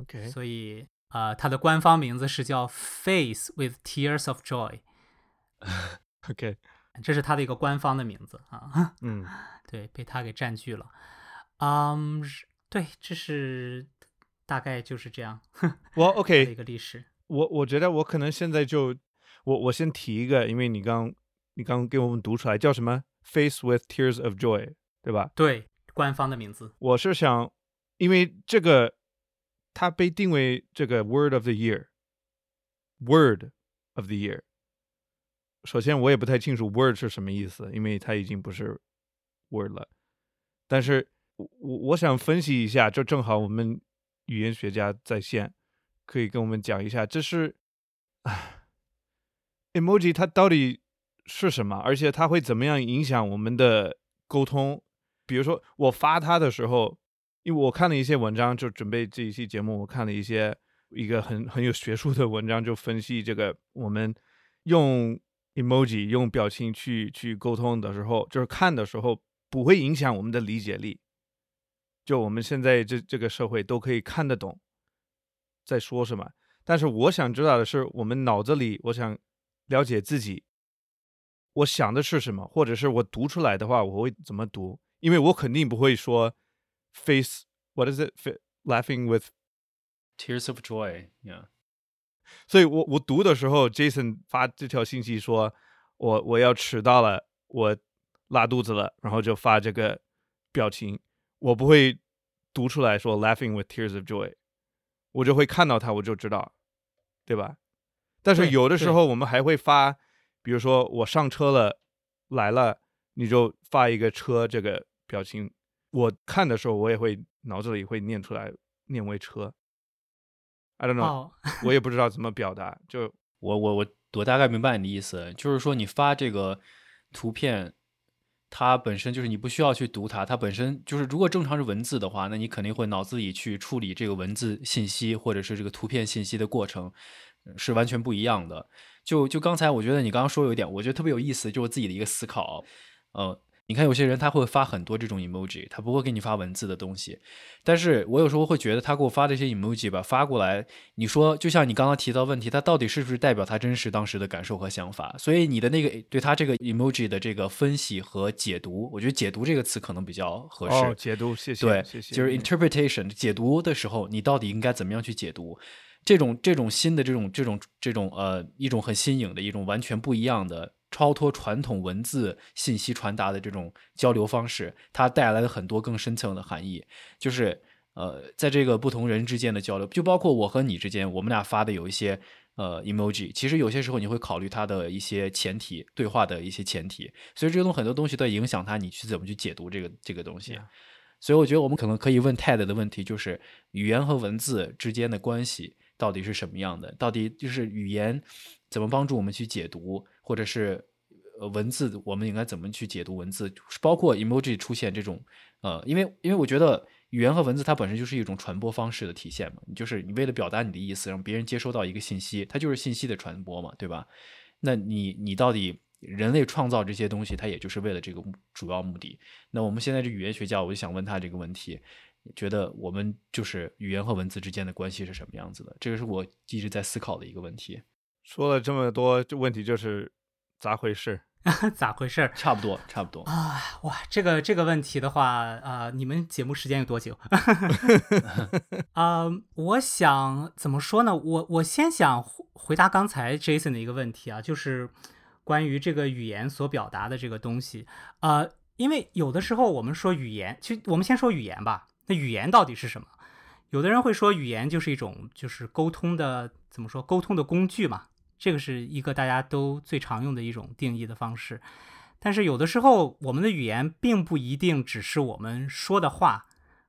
Speaker 1: ，OK，
Speaker 6: 所以呃，它的官方名字是叫 Face with Tears of
Speaker 1: Joy，OK，
Speaker 6: 这是它的一个官方的名字啊。
Speaker 1: 嗯，
Speaker 6: 对，被它给占据了。嗯，是对，这是大概就是这样
Speaker 1: 我
Speaker 6: OK 一个历史。
Speaker 1: 我我觉得我可能现在就我我先提一个，因为你刚你刚给我们读出来叫什么 Face with Tears of Joy，对吧？
Speaker 6: 对，官方的名字。
Speaker 1: 我是想，因为这个它被定为这个 Word of the Year，Word of the Year。首先，我也不太清楚 Word 是什么意思，因为它已经不是 Word 了。但是我我我想分析一下，就正好我们语言学家在线，可以跟我们讲一下，这是唉 emoji 它到底是什么，而且它会怎么样影响我们的沟通。比如说我发它的时候，因为我看了一些文章，就准备这一期节目，我看了一些一个很很有学术的文章，就分析这个我们用 emoji 用表情去去沟通的时候，就是看的时候不会影响我们的理解力。就我们现在这这个社会都可以看得懂在说什么，但是我想知道的是，我们脑子里我想了解自己，我想的是什么，或者是我读出来的话，我会怎么读？因为我肯定不会说 face what is it? Laughing
Speaker 2: with，Tears of joy，yeah，
Speaker 1: 所以我我读的时候，Jason 发这条信息说我我要迟到了，我拉肚子了，然后就发这个表情，我不会读出来说 laughing with tears of joy，我就会看到它，我就知道，对吧？但是有的时候我们还会发，比如说我上车了，来了，你就发一个车这个表情，我看的时候我也会脑子里会念出来，念为车。I don't know，、
Speaker 6: 哦，
Speaker 1: 我也不知道怎么表达，就
Speaker 2: 我我我我大概明白你的意思，就是说你发这个图片，它本身就是你不需要去读它，它本身就是如果正常是文字的话，那你肯定会脑子里去处理这个文字信息或者是这个图片信息的过程，是完全不一样的。就就刚才我觉得你刚刚说有一点，我觉得特别有意思，就是自己的一个思考，嗯。你看，有些人他会发很多这种 emoji，他不会给你发文字的东西。但是我有时候会觉得他给我发这些 emoji 吧，发过来，你说就像你刚刚提到问题，他到底是不是代表他真实当时的感受和想法？所以你的那个对他这个 emoji 的这个分析和解读，我觉得解读这个词可能比较合适。
Speaker 1: 哦，解读，谢谢，
Speaker 2: 对，
Speaker 1: 谢谢，
Speaker 2: 就是
Speaker 1: 嗯
Speaker 2: interpretation 解读的时候，你到底应该怎么样去解读？这种这种新的这种这种这种呃一种很新颖的一种完全不一样的超脱传统文字信息传达的这种交流方式，它带来了很多更深层的含义，就是呃在这个不同人之间的交流，就包括我和你之间，我们俩发的有一些呃 emoji，其实有些时候你会考虑它的一些前提，对话的一些前提，所以这种很多东西都影响它你去怎么去解读这个这个东西。所以我觉得我们可能可以问 TED 的问题，就是语言和文字之间的关系到底是什么样的？到底就是语言怎么帮助我们去解读，或者是呃文字我们应该怎么去解读文字？包括 emoji 出现这种呃，因为因为我觉得语言和文字它本身就是一种传播方式的体现嘛，就是你为了表达你的意思，让别人接收到一个信息，它就是信息的传播嘛，对吧？那你你到底？人类创造这些东西，它也就是为了这个主要目的。那我们现在这语言学家，我就想问他这个问题：，觉得我们就是语言和文字之间的关系是什么样子的？这个是我一直在思考的一个问题。
Speaker 1: 说了这么多，这问题就是咋回事？
Speaker 6: 咋回事？
Speaker 2: 差不多，差不多
Speaker 6: 啊！哇，这个这个问题的话，啊，你们节目时间有多久？啊，我想怎么说呢？我我先想回答刚才 Jason 的一个问题啊，就是。关于这个语言所表达的这个东西，呃，因为有的时候我们说语言，其实我们先说语言吧。那语言到底是什么？有的人会说语言就是一种就是沟通的怎么说沟通的工具嘛，这个是一个大家都最常用的一种定义的方式。但是有的时候我们的语言并不一定只是我们说的话，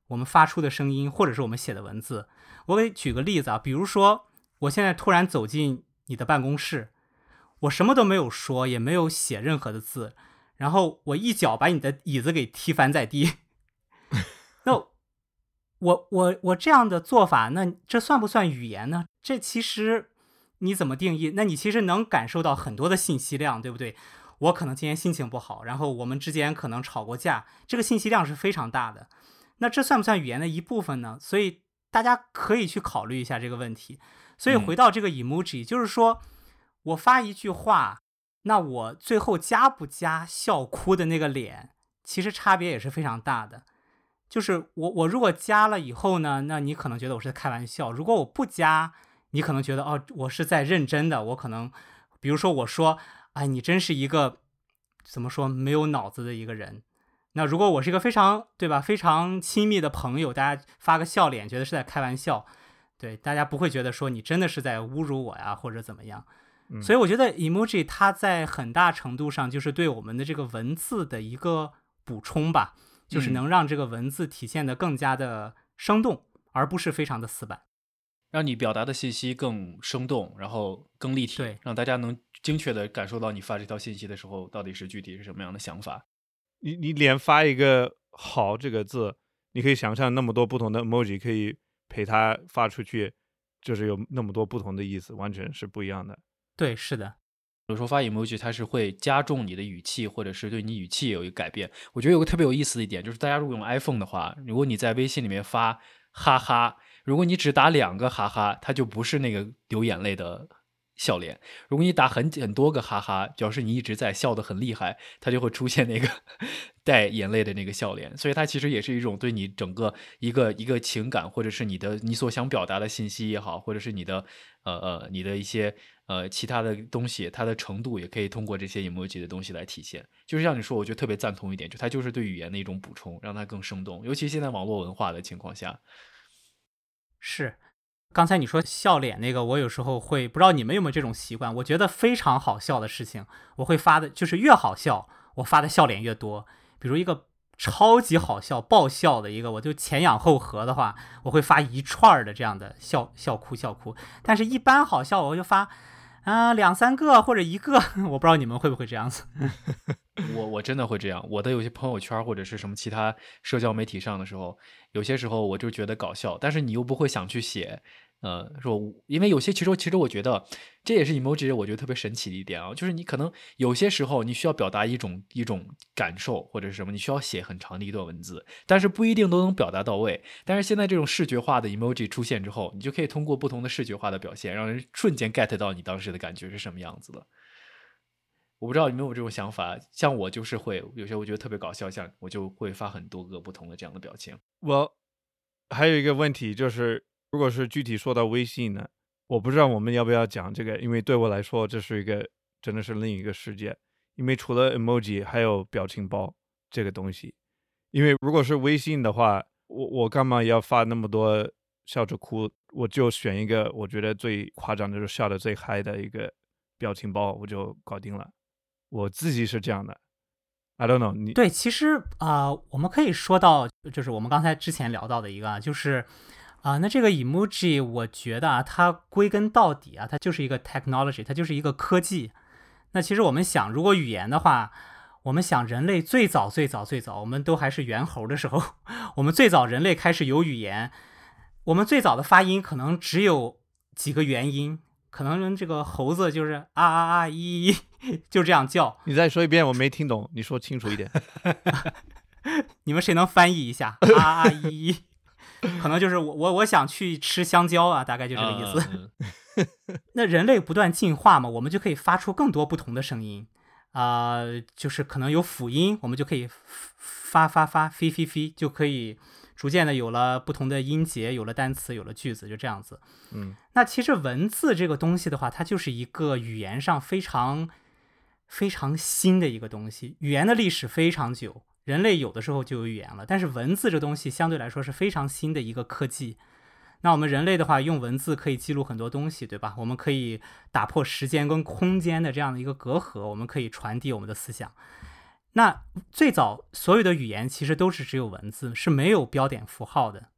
Speaker 6: 我们发出的声音，或者是我们写的文字。我给举个例子啊，比如说我现在突然走进你的办公室。我什么都没有说，也没有写任何的字，然后我一脚把你的椅子给踢翻在地。那我我我这样的做法，那这算不算语言呢？这其实你怎么定义？那你其实能感受到很多的信息量，对不对？我可能今天心情不好，然后我们之间可能吵过架，这个信息量是非常大的。那这算不算语言的一部分呢？所以大家可以去考虑一下这个问题。所以回到这个 emoji，就是说。我发一句话，那我最后加不加笑哭的那个脸，其实差别也是非常大的。就是我我如果加了以后呢，那你可能觉得我是在开玩笑；如果我不加，你可能觉得哦，我是在认真的。我可能，比如说我说，哎，你真是一个怎么说没有脑子的一个人。那如果我是一个非常对吧非常亲密的朋友，大家发个笑脸，觉得是在开玩笑，对大家不会觉得说你真的是在侮辱我呀或者怎么样。所以我觉得 emoji 它在很大程度上就是对我们的这个文字的一个补充吧，就是能让这个文字体现的更加的生动，而不是非常的死板，
Speaker 2: 让你表达的信息更生动，然后更立体，
Speaker 6: 对，
Speaker 2: 让大家能精确的感受到你发这条信息的时候到底是具体是什么样的想法。
Speaker 1: 你你连发一个“好”这个字，你可以想象那么多不同的 emoji 可以陪它发出去，就是有那么多不同的意思，完全是不一样的。
Speaker 6: 对，是的，
Speaker 2: 有时候发 emoji 它是会加重你的语气，或者是对你语气有一个改变。我觉得有个特别有意思的一点，就是大家如果用 iPhone 的话，如果你在微信里面发哈哈，如果你只打两个哈哈，它就不是那个流眼泪的。笑脸，如果你打很很多个哈哈，表示你一直在笑得很厉害，它就会出现那个 带眼泪的那个笑脸。所以它其实也是一种对你整个一个一个情感，或者是你的你所想表达的信息也好，或者是你的呃呃你的一些呃其他的东西，它的程度也可以通过这些 emoji 的东西来体现。就是像你说，我觉得特别赞同一点，就它就是对语言的一种补充，让它更生动。尤其现在网络文化的情况下，
Speaker 6: 是。刚才你说笑脸那个，我有时候会不知道你们有没有这种习惯。我觉得非常好笑的事情，我会发的，就是越好笑，我发的笑脸越多。比如一个超级好笑、爆笑的一个，我就前仰后合的话，我会发一串的这样的笑笑哭笑哭。但是，一般好笑我就发啊两三个或者一个，我不知道你们会不会这样子。
Speaker 2: 我我真的会这样。我的有些朋友圈或者是什么其他社交媒体上的时候，有些时候我就觉得搞笑，但是你又不会想去写。呃，说，因为有些其实其实我觉得这也是 emoji，我觉得特别神奇的一点啊，就是你可能有些时候你需要表达一种一种感受或者是什么，你需要写很长的一段文字，但是不一定都能表达到位。但是现在这种视觉化的 emoji 出现之后，你就可以通过不同的视觉化的表现，让人瞬间 get 到你当时的感觉是什么样子的。我不知道你有没有这种想法，像我就是会有些我觉得特别搞笑，像我就会发很多个不同的这样的表情。
Speaker 1: 我还有一个问题就是。如果是具体说到微信呢，我不知道我们要不要讲这个，因为对我来说这是一个真的是另一个世界。因为除了 emoji，还有表情包这个东西。因为如果是微信的话，我我干嘛要发那么多笑着哭？我就选一个我觉得最夸张的，就是笑的最嗨的一个表情包，我就搞定了。我自己是这样的，I don't know 你
Speaker 6: 对，其实啊、我们可以说到，就是我们刚才之前聊到的一个啊，就是啊、那这个 emoji，我觉得啊，它归根到底啊，它就是一个 technology，它就是一个科技。那其实我们想，如果语言的话，我们想人类最早最早最早，我们都还是猿猴的时候，我们最早人类开始有语言，我们最早的发音可能只有几个元音，可能这个猴子就是啊啊啊一一，就这样叫。
Speaker 1: 你再说一遍，我没听懂，你说清楚一点。
Speaker 6: 你们谁能翻译一下？啊啊一一，可能就是我我我想去吃香蕉啊，大概就这个意思。
Speaker 2: 嗯
Speaker 6: 那人类不断进化嘛，我们就可以发出更多不同的声音啊、就是可能有辅音，我们就可以发发发飞飞飞，就可以逐渐的有了不同的音节，有了单词，有了句子，就这样子。
Speaker 1: 嗯，
Speaker 6: 那其实文字这个东西的话，它就是一个语言上非常非常新的一个东西。语言的历史非常久，人类有的时候就有语言了，但是文字这东西相对来说是非常新的一个科技。那我们人类的话，用文字可以记录很多东西，对吧？我们可以打破时间跟空间的这样的一个隔阂，我们可以传递我们的思想。那最早所有的语言其实都是只有文字，是没有标点符号的。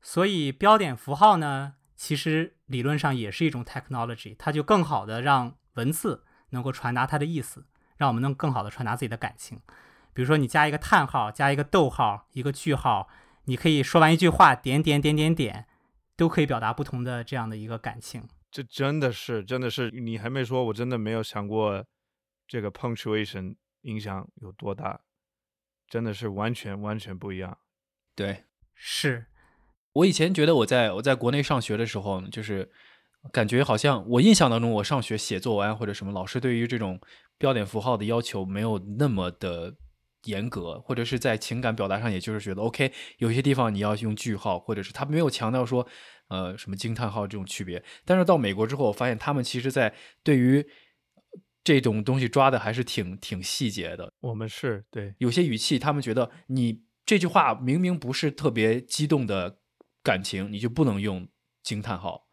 Speaker 6: 所以标点符号呢，其实理论上也是一种 technology，它就更好的让文字能够传达它的意思，让我们能更好的传达自己的感情。比如说你加一个叹号，加一个逗号，一个句号，你可以说完一句话，点点点点点，都可以表达不同的这样的一个感情。
Speaker 1: 这真的是，真的是，你还没说，我真的没有想过这个 punctuation 影响有多大，真的是完全完全不一样。
Speaker 2: 对，
Speaker 6: 是，
Speaker 2: 我以前觉得我在我在国内上学的时候，就是感觉好像我印象当中，我上学写作文或者什么，老师对于这种标点符号的要求没有那么的严格，或者是在情感表达上，也就是觉得 OK，有些地方你要用句号，或者是他没有强调说呃什么惊叹号这种区别。但是到美国之后，我发现他们其实在对于这种东西抓的还是挺挺细节的。
Speaker 1: 我们是对，
Speaker 2: 有些语气，他们觉得你这句话明明不是特别激动的感情，你就不能用惊叹号，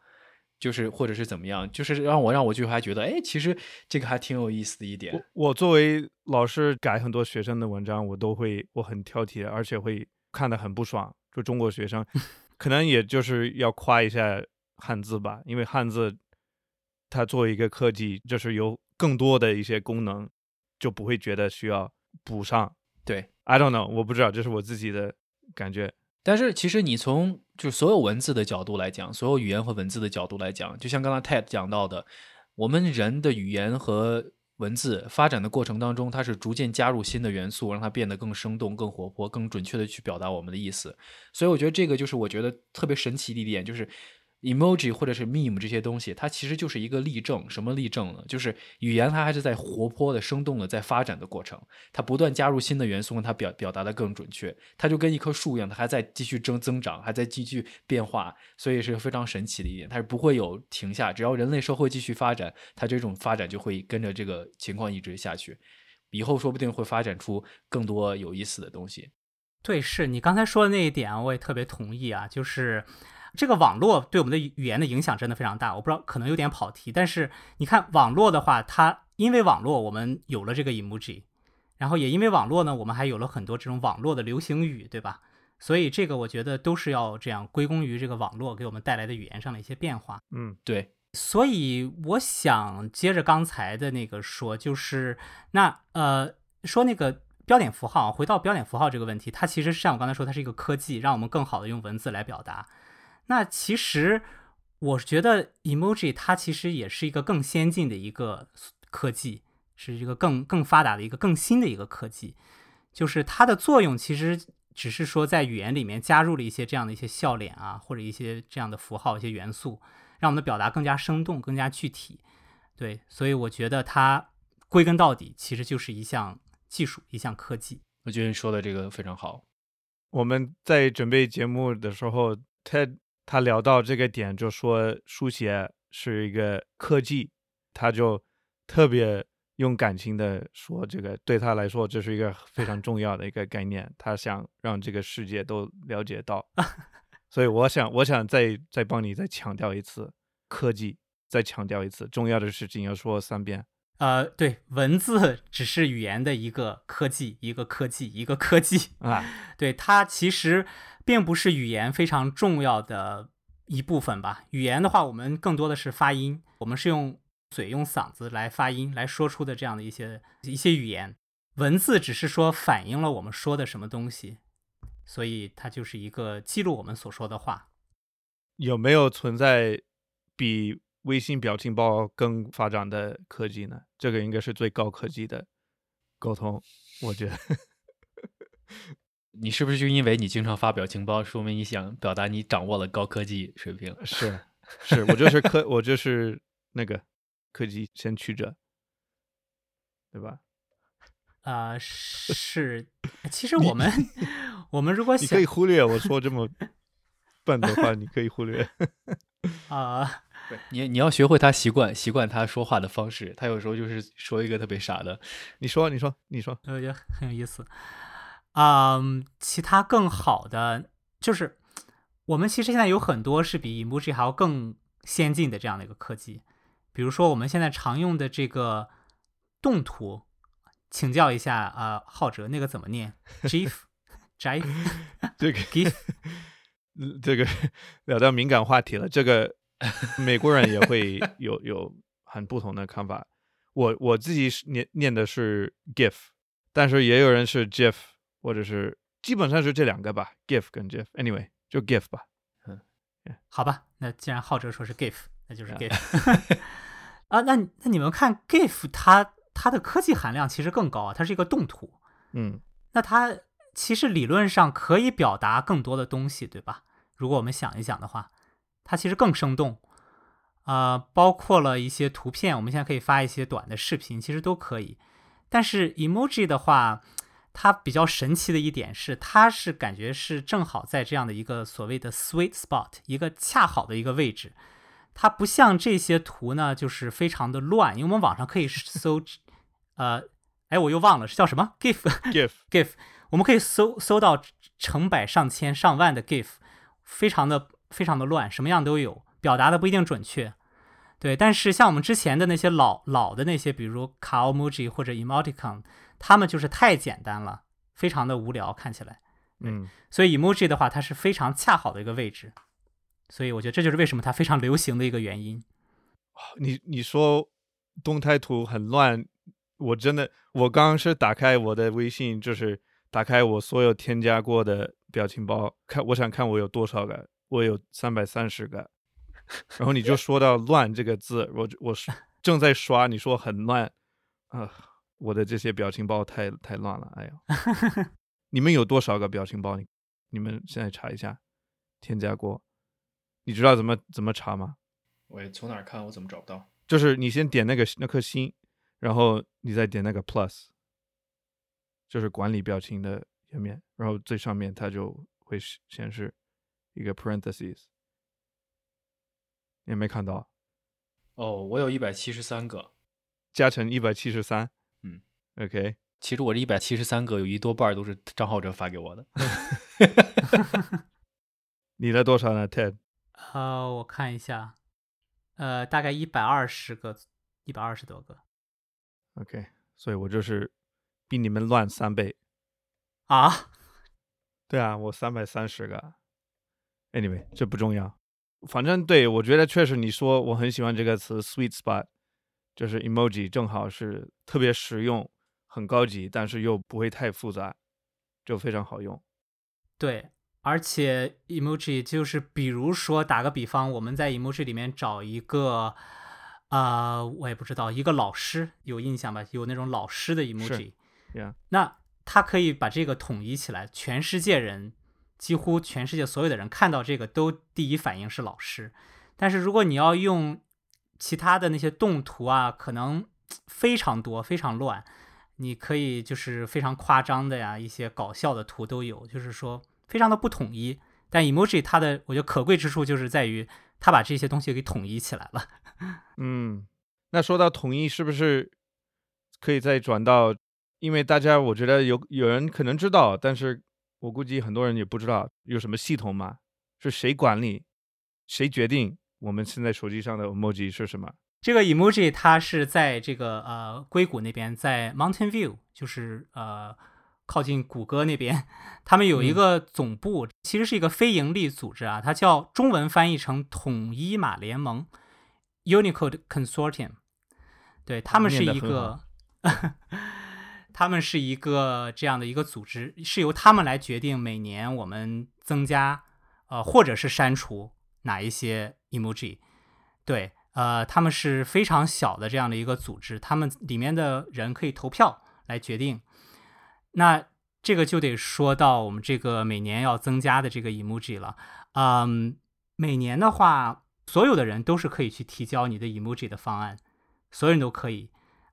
Speaker 2: 就是或者是怎么样，就是让我让我就还觉得，哎，其实这个还挺有意思的一点。
Speaker 1: 我我作为老师改很多学生的文章，我都会我很挑剔，而且会看得很不爽。就中国学生，可能也就是要夸一下汉字吧，因为汉字它作为一个科技，就是有更多的一些功能，就不会觉得需要补上。
Speaker 2: 对
Speaker 1: ，I don't know，我不知道，这是我自己的感觉。
Speaker 2: 但是其实你从就所有文字的角度来讲，所有语言和文字的角度来讲，就像刚才 Ted 讲到的，我们人的语言和文字发展的过程当中，它是逐渐加入新的元素，让它变得更生动、更活泼、更准确的去表达我们的意思。所以我觉得这个就是我觉得特别神奇的一点，就是 emoji 或者是 meme 这些东西，它其实就是一个例证。什么例证呢？就是语言它还是在活泼的、生动的在发展的过程，它不断加入新的元素，让它表表达的更准确。它就跟一棵树一样，它还在继续增增长，还在继续变化，所以是非常神奇的一点。它是不会有停下，只要人类社会继续发展，它这种发展就会跟着这个情况一直下去。以后说不定会发展出更多有意思的东西。
Speaker 6: 对，是你刚才说的那一点，我也特别同意啊。就是这个网络对我们的语言的影响真的非常大。我不知道可能有点跑题，但是你看网络的话，它因为网络我们有了这个 emoji，然后也因为网络呢，我们还有了很多这种网络的流行语，对吧？所以这个我觉得都是要这样归功于这个网络给我们带来的语言上的一些变化。
Speaker 1: 嗯，
Speaker 2: 对，
Speaker 6: 所以我想接着刚才的那个说，就是那呃说那个标点符号，回到标点符号这个问题，它其实像我刚才说，它是一个科技，让我们更好的用文字来表达。那其实我觉得 emoji 它其实也是一个更先进的一个科技，是一个更更发达的一个更新的一个科技，就是它的作用其实只是说在语言里面加入了一些这样的一些笑脸啊，或者一些这样的符号、一些元素。让我们的表达更加生动、更加具体。对，所以我觉得它归根到底其实就是一项技术、一项科技。
Speaker 2: 我觉得你说的这个非常好。
Speaker 1: 我们在准备节目的时候，Ted 他聊到这个点，就说书写是一个科技，他就特别用感情的说，这个对他来说这是一个非常重要的一个概念，他想让这个世界都了解到。所以我想，我想再再帮你再强调一次科技，再强调一次重要的事情要说三遍。
Speaker 6: 呃，对，文字只是语言的一个科技，一个科技，一个科技
Speaker 1: 啊。
Speaker 6: 对，它其实并不是语言非常重要的一部分吧。语言的话，我们更多的是发音，我们是用嘴、用嗓子来发音来说出的这样的一些一些语言。文字只是说反映了我们说的什么东西，所以它就是一个记录我们所说的话。
Speaker 1: 有没有存在比？微信表情包更发展的科技呢？这个应该是最高科技的沟通，我觉得。
Speaker 2: 你是不是就因为你经常发表情包，说明你想表达你掌握了高科技水平？
Speaker 1: 是，是我就是科，我就是那个科技先驱者，对吧？
Speaker 6: 啊，是。其实我们 我们如果
Speaker 1: 你可以忽略我说这么笨的话，你可以忽略
Speaker 6: 啊。
Speaker 2: 你你要学会他习惯习惯他说话的方式，他有时候就是说一个特别傻的。
Speaker 1: 你说你说你说，
Speaker 6: 我觉得很有意思。嗯，其他更好的就是，我们其实现在有很多是比 emoji 还要更先进的这样的一个科技，比如说我们现在常用的这个动图，请教一下啊，浩哲那个怎么念？gif，gif，
Speaker 1: 这个
Speaker 6: gif，
Speaker 1: 这个聊到敏感话题了，这个。美国人也会 有有很不同的看法。我我自己是念念的是 GIF，但是也有人是 GIF，或者是基本上是这两个吧，GIF 跟 GIF。Anyway，就 GIF 吧。
Speaker 6: 嗯，好吧，那既然浩哲说是 GIF，那就是 GIF。啊，那那你们看 GIF，它它的科技含量其实更高啊，它是一个动图。
Speaker 1: 嗯，
Speaker 6: 那它其实理论上可以表达更多的东西，对吧？如果我们想一想的话。它其实更生动，啊，包括了一些图片，我们现在可以发一些短的视频，其实都可以。但是 emoji 的话，它比较神奇的一点是，它是感觉是正好在这样的一个所谓的 sweet spot，一个恰好的一个位置。它不像这些图呢，就是非常的乱，因为我们网上可以搜，呃，哎，我又忘了是叫什么
Speaker 1: gif，gif，gif，
Speaker 6: 我们可以搜搜到成百上千上万的 gif，非常的。非常的乱，什么样都有，表达的不一定准确，对。但是像我们之前的那些老老的那些，比如卡 emoji 或者 emoticon，他们就是太简单了，非常的无聊，看起来。
Speaker 1: 嗯。
Speaker 6: 所以 emoji 的话，它是非常恰好的一个位置，所以我觉得这就是为什么它非常流行的一个原因。
Speaker 1: 你你说动态图很乱，我真的，我刚刚是打开我的微信，就是打开我所有添加过的表情包，看我想看我有多少个。我有三百三十个，然后你就 说到“乱”这个字，我我 正在刷，你说很乱啊，我的这些表情包太太乱了，哎呀，你们有多少个表情包？你你们现在查一下，添加过，你知道怎么怎么查吗？
Speaker 2: 我从哪看？我怎么找不到？
Speaker 1: 就是你先点那个那颗心，然后你再点那个 plus，就是管理表情的页面，然后最上面它就会显示。一个 parentheses，你没看到？
Speaker 2: 哦，我有一百七十三个，
Speaker 1: 加成一百七十三。
Speaker 2: 嗯
Speaker 1: ，OK。
Speaker 2: 其实我这一百七十三个有一多半都是张浩哲发给我的。
Speaker 1: 你的多少呢，Ted？
Speaker 6: 呃，我看一下，呃，大概一百二十个，一百二十多个。
Speaker 1: OK，所以我就是比你们乱三倍。
Speaker 6: 啊？
Speaker 1: 对啊，我三百三十个。Anyway，这不重要，反正对我觉得确实，你说我很喜欢这个词 “sweet spot”，就是 emoji，正好是特别实用、很高级，但是又不会太复杂，就非常好用。
Speaker 6: 对，而且 emoji 就是，比如说打个比方，我们在 emoji 里面找一个，啊，我也不知道，一个老师有印象吧？有那种老师的 emoji，那他可以把这个统一起来，全世界人。几乎全世界所有的人看到这个都第一反应是老师，但是如果你要用其他的那些动图啊，可能非常多非常乱。你可以就是非常夸张的呀，一些搞笑的图都有，就是说非常的不统一。但 emoji 它的我觉得可贵之处就是在于它把这些东西给统一起来了。
Speaker 1: 嗯，那说到统一，是不是可以再转到？因为大家我觉得有有人可能知道，但是。我估计很多人也不知道有什么系统嘛，是谁管理？谁决定我们现在手机上的 emoji 是什么？
Speaker 6: 这个 emoji 它是在这个呃硅谷那边，在 Mountain View，就是呃靠近谷歌那边，他们有一个总部，其实是一个非盈利组织啊，它叫中文翻译成统一码联盟 （Unicode Consortium）。对他们是一个，他们是一个这样的一个组织，是由他们来决定每年我们增加呃或者是删除哪一些 emoji。对。呃，他们是非常小的这样的一个组织，他们里面的人可以投票来决定。那这个就得说到我们这个每年要增加的这个 emoji 了。嗯，每年的话，所有的人都是可以去提交你的 emoji 的方案，所有人都可以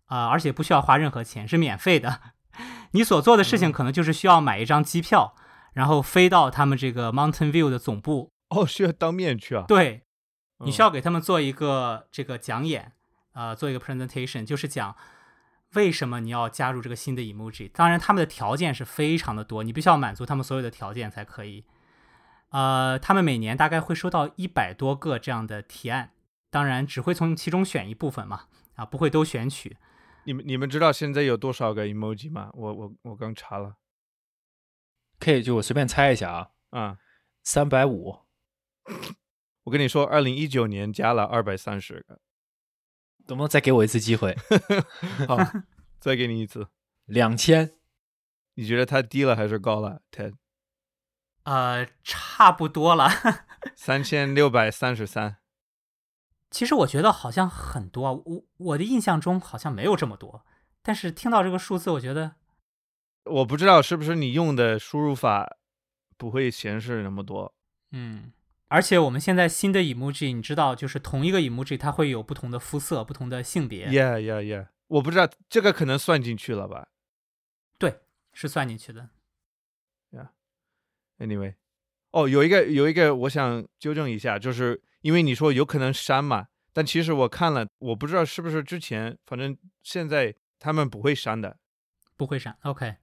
Speaker 6: 啊，而且不需要花任何钱，是免费的。你所做的事情可能就是需要买一张机票，然后飞到他们这个 Mountain View 的总部。
Speaker 1: 哦，需要当面去啊？
Speaker 6: 对。你需要给他们做一个这个讲演，呃，做一个 presentation，就是讲为什么你要加入这个新的 emoji。当然，他们的条件是非常的多，你必须要满足他们所有的条件才可以。呃，他们每年大概会收到一百多个这样的提案，当然只会从其中选一部分嘛，啊，不会都选取。
Speaker 1: 你们你们知道现在有多少个 emoji 吗？我我我刚查了，
Speaker 2: 可以就我随便猜一下啊，
Speaker 1: 啊，
Speaker 2: 三百五。
Speaker 1: 我跟你说，二零一九年加了二百三十个，
Speaker 2: 能不能再给我一次机会？
Speaker 1: 好，再给你一次，
Speaker 2: 两千。
Speaker 1: 你觉得它低了还是高了？Ted？
Speaker 6: 呃，差不多了，
Speaker 1: 三千六百三十三。
Speaker 6: 其实我觉得好像很多，我我的印象中好像没有这么多。但是听到这个数字，我觉得，
Speaker 1: 我不知道是不是你用的输入法不会显示那么多。
Speaker 6: 嗯。而且我们现在新的 emoji，你知道，就是同一个 emoji，它会有不同的肤色、不同的性别。
Speaker 1: Yeah, yeah, yeah。我不知道这个可能算进去了吧？
Speaker 6: 对，是算进去的。
Speaker 1: Yeah. Anyway，哦，有一个有一个，我想纠正一下，就是因为你说有可能删嘛，但其实我看了，我不知道是不是之前，反正现在他们不会删的，
Speaker 6: 不会删。OK，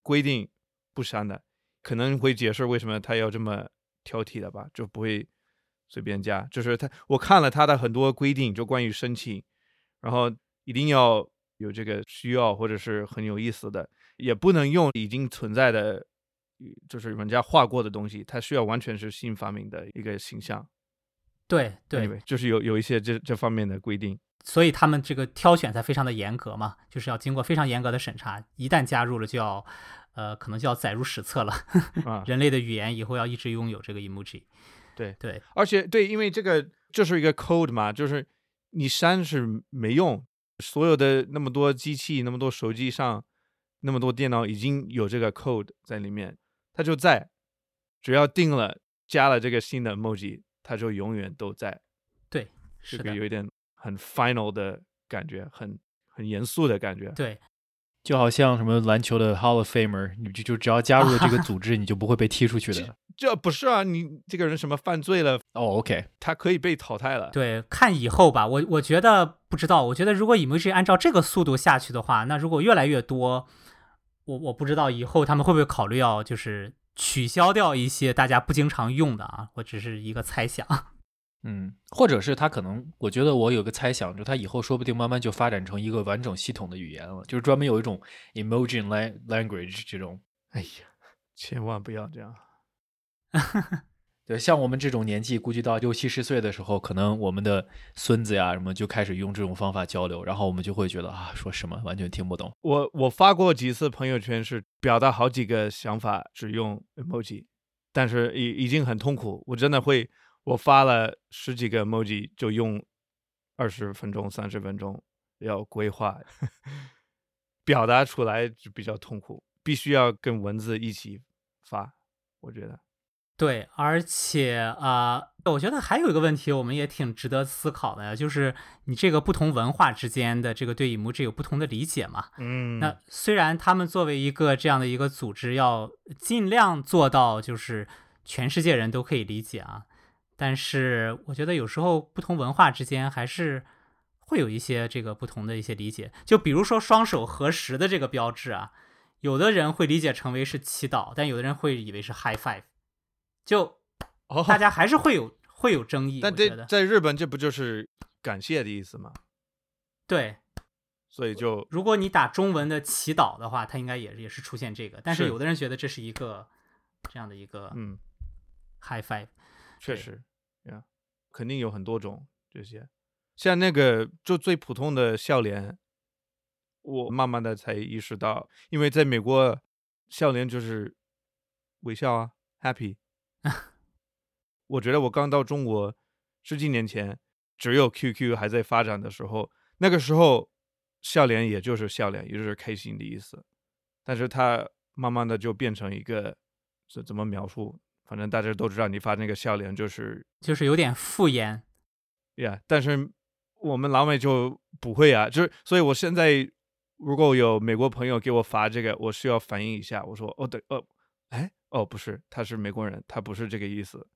Speaker 1: 规定不删的，可能会解释为什么他要这么。挑剔的吧，就不会随便加。就是他，我看了他的很多规定，就关于申请，然后一定要有这个需要或者是很有意思的，也不能用已经存在的，就是人家画过的东西，它需要完全是新发明的一个形象。
Speaker 6: 对对，
Speaker 1: 就是有有一些这这方面的规定，
Speaker 6: 所以他们这个挑选才非常的严格嘛，就是要经过非常严格的审查，一旦加入了就要。呃，可能就要载入史册了。啊，人类的语言以后要一直拥有这个 emoji。
Speaker 1: 对
Speaker 6: 对，
Speaker 1: 而且对，因为这个就是一个 code 嘛，就是你删是没用。所有的那么多机器、那么多手机上、那么多电脑已经有这个 code 在里面，它就在。只要定了加了这个新的 emoji，它就永远都在。
Speaker 6: 对，是
Speaker 1: 的，有一点很 final 的感觉，很很严肃的感觉。
Speaker 6: 对。
Speaker 2: 就好像什么篮球的 Hall of Famer，你就就只要加入了这个组织，你就不会被踢出去的。
Speaker 1: 这不是啊，你这个人什么犯罪了？
Speaker 2: 哦，OK，
Speaker 1: 他可以被淘汰了。
Speaker 6: 对，看以后吧。我我觉得不知道。我觉得如果 emoji 按照这个速度下去的话，那如果越来越多，我我不知道以后他们会不会考虑要就是取消掉一些大家不经常用的啊？我只是一个猜想。
Speaker 2: 嗯，或者是他可能，我觉得我有个猜想，就他以后说不定慢慢就发展成一个完整系统的语言了，就是专门有一种 emoji language 这种。
Speaker 1: 哎呀，千万不要这样。
Speaker 2: 对，像我们这种年纪，估计到六七十岁的时候，可能我们的孙子呀什么就开始用这种方法交流，然后我们就会觉得啊，说什么完全听不懂。
Speaker 1: 我我发过几次朋友圈，是表达好几个想法，只用 emoji，但是已已经很痛苦，我真的会。我发了十几个 emoji，就用二十分钟、三十分钟要规划，表达出来就比较痛苦，必须要跟文字一起发。我觉得，
Speaker 6: 对，而且啊，我觉得还有一个问题，我们也挺值得思考的，就是你这个不同文化之间的这个对 emoji 有不同的理解嘛？
Speaker 1: 嗯，
Speaker 6: 那虽然他们作为一个这样的一个组织，要尽量做到就是全世界人都可以理解啊。但是我觉得有时候不同文化之间还是会有一些这个不同的一些理解。就比如说双手合十的这个标志啊，有的人会理解成为是祈祷，但有的人会以为是 high five。就
Speaker 1: 哦，
Speaker 6: 大家还是会有会有争议。
Speaker 1: 但
Speaker 6: 我觉得
Speaker 1: 这在日本这不就是感谢的意思吗？
Speaker 6: 对，
Speaker 1: 所以就
Speaker 6: 如果你打中文的祈祷的话，它应该也也是出现这个。但是
Speaker 1: 是
Speaker 6: 有的人觉得这是一个这样的一个
Speaker 1: 嗯
Speaker 6: ，high five。
Speaker 1: 确实呀，肯定有很多种这些。像那个就最普通的笑脸，我慢慢的才意识到，因为在美国笑脸就是微笑啊，happy。我觉得我刚到中国十几年前，只有 QQ 还在发展的时候，那个时候笑脸也就是笑脸，也就是开心的意思。但是它慢慢的就变成一个，这怎么描述？反正大家都知道，你发那个笑脸就是
Speaker 6: 就是有点敷衍。
Speaker 1: 呀但是我们老美就不会啊，就是所以我现在如果有美国朋友给我发这个，我需要反应一下，我说哦对哦，哎哦不是，他是美国人，他不是这个意思，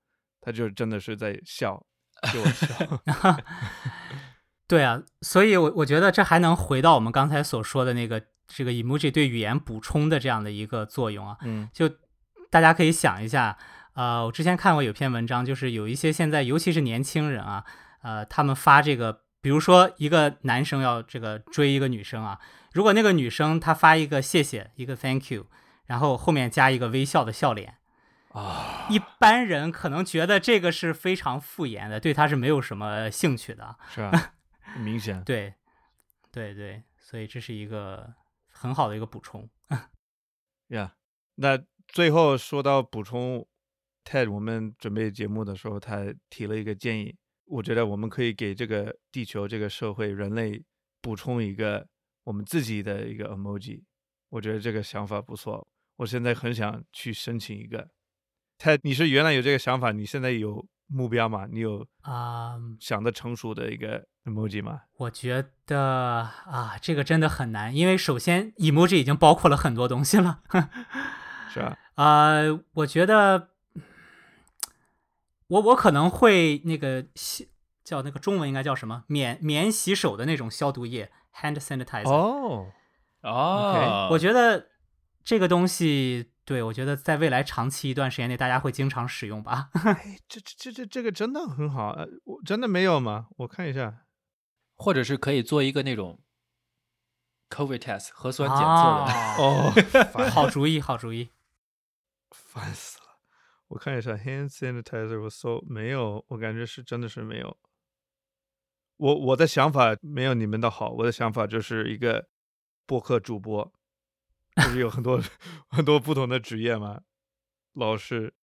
Speaker 1: 他就真的是在笑，对我笑。
Speaker 6: 对啊，所以我我觉得这还能回到我们刚才所说的那个这个 emoji 对语言补充的这样的一个作用啊。
Speaker 1: 嗯
Speaker 6: 就大家可以想一下，呃，我之前看过有篇文章，就是有一些现在尤其是年轻人啊，呃，他们发这个，比如说一个男生要这个追一个女生啊，如果那个女生她发一个谢谢，一个 thank you，然后后面加一个微笑的笑脸，
Speaker 1: 啊，
Speaker 6: 一般人可能觉得这个是非常敷衍的，对他是没有什么兴趣的。
Speaker 1: 是吧？明显，
Speaker 6: 对，对对，所以这是一个很好的一个补充。
Speaker 1: 呀那最后说到补充，Ted，我们准备节目的时候，他提了一个建议，我觉得我们可以给这个地球、这个社会、人类补充一个我们自己的一个 emoji。我觉得这个想法不错，我现在很想去申请一个。Ted，你是原来有这个想法，你现在有目标吗？你有
Speaker 6: 啊、
Speaker 1: 想的成熟的一个 emoji 吗？
Speaker 6: 我觉得啊，这个真的很难，因为首先 emoji 已经包括了很多东西了。
Speaker 1: 是吧？
Speaker 6: 呃，我觉得我我可能会那个洗叫那个中文应该叫什么免免洗手的那种消毒液 hand sanitizer。
Speaker 1: 哦，
Speaker 2: 哦，
Speaker 6: 我觉得这个东西，对我觉得在未来长期一段时间内，大家会经常使用吧。
Speaker 1: 哎，这这这这这个真的很好，呃，我真的没有吗？我看一下。
Speaker 2: 或者是可以做一个那种 COVID test 核酸检测的。
Speaker 6: 哦，
Speaker 1: 哦，
Speaker 6: 好主意，好主意。
Speaker 1: 烦死了！我看一下 hand sanitizer，我搜没有，我感觉是真的是没有。我我的想法没有你们的好，我的想法就是一个播客主播，就是有很多 很多不同的职业嘛，老师、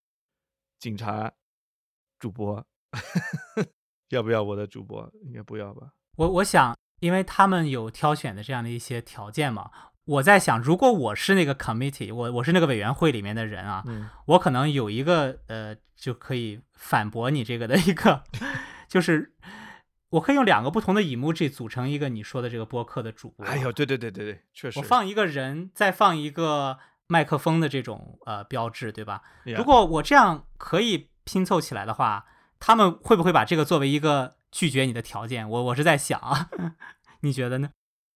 Speaker 1: 警察、主播，要不要我的主播？应该不要吧？
Speaker 6: 我我想，因为他们有挑选的这样的一些条件嘛，我在想，如果我是那个 committee，我我是那个委员会里面的人啊，
Speaker 1: 嗯，
Speaker 6: 我可能有一个呃，就可以反驳你这个的一个，就是我可以用两个不同的 emoji 组成一个你说的这个播客的主播。
Speaker 1: 哎呦，对对对对对，确实。
Speaker 6: 我放一个人，再放一个麦克风的这种呃标志，对吧如果我这样可以拼凑起来的话，他们会不会把这个作为一个拒绝你的条件？我我是在想啊，你觉得呢？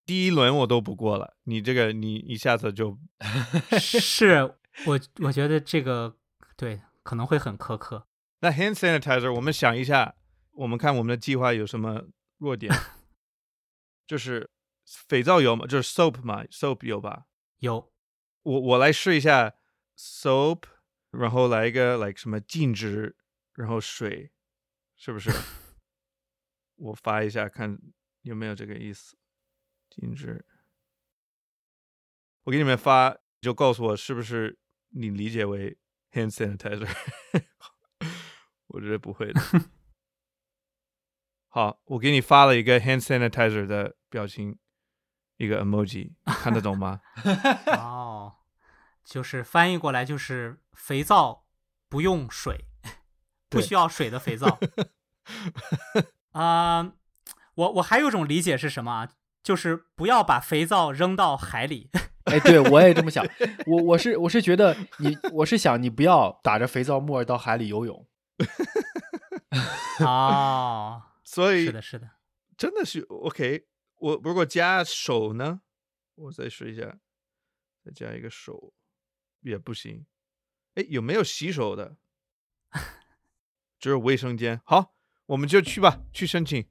Speaker 1: 第一轮我都不过了，你这个你一下子就
Speaker 6: 是 我我觉得这个对可能会很苛刻。
Speaker 1: 那 hand sanitizer，我们想一下，我们看我们的计划有什么弱点？就是肥皂有嘛？就是 soap 嘛，soap 有吧？
Speaker 6: 有
Speaker 1: 我我来试一下 soap，然后来一个 like 什么静止，然后水，是不是？我发一下看有没有这个意思。静止，我给你们发，就告诉我是不是你理解为 hand sanitizer。我觉得不会的。好，我给你发了一个 hand sanitizer 的表情，一个 emoji，看得懂吗？
Speaker 6: 哦，就是翻译过来就是肥皂不用水，不需要水的肥皂。啊、我我还有一种理解是什么啊？就是不要把肥皂扔到海里。
Speaker 2: 哎，对我也这么想。我我是我是觉得你，我是想你不要打着肥皂沫儿到海里游泳。
Speaker 6: 哦，
Speaker 1: 所以
Speaker 6: 是的，是的。
Speaker 1: 真的是 OK。我如果加手呢？我再试一下，再加一个手也不行。哎，有没有洗手的？只有卫生间。好，我们就去吧，去申请，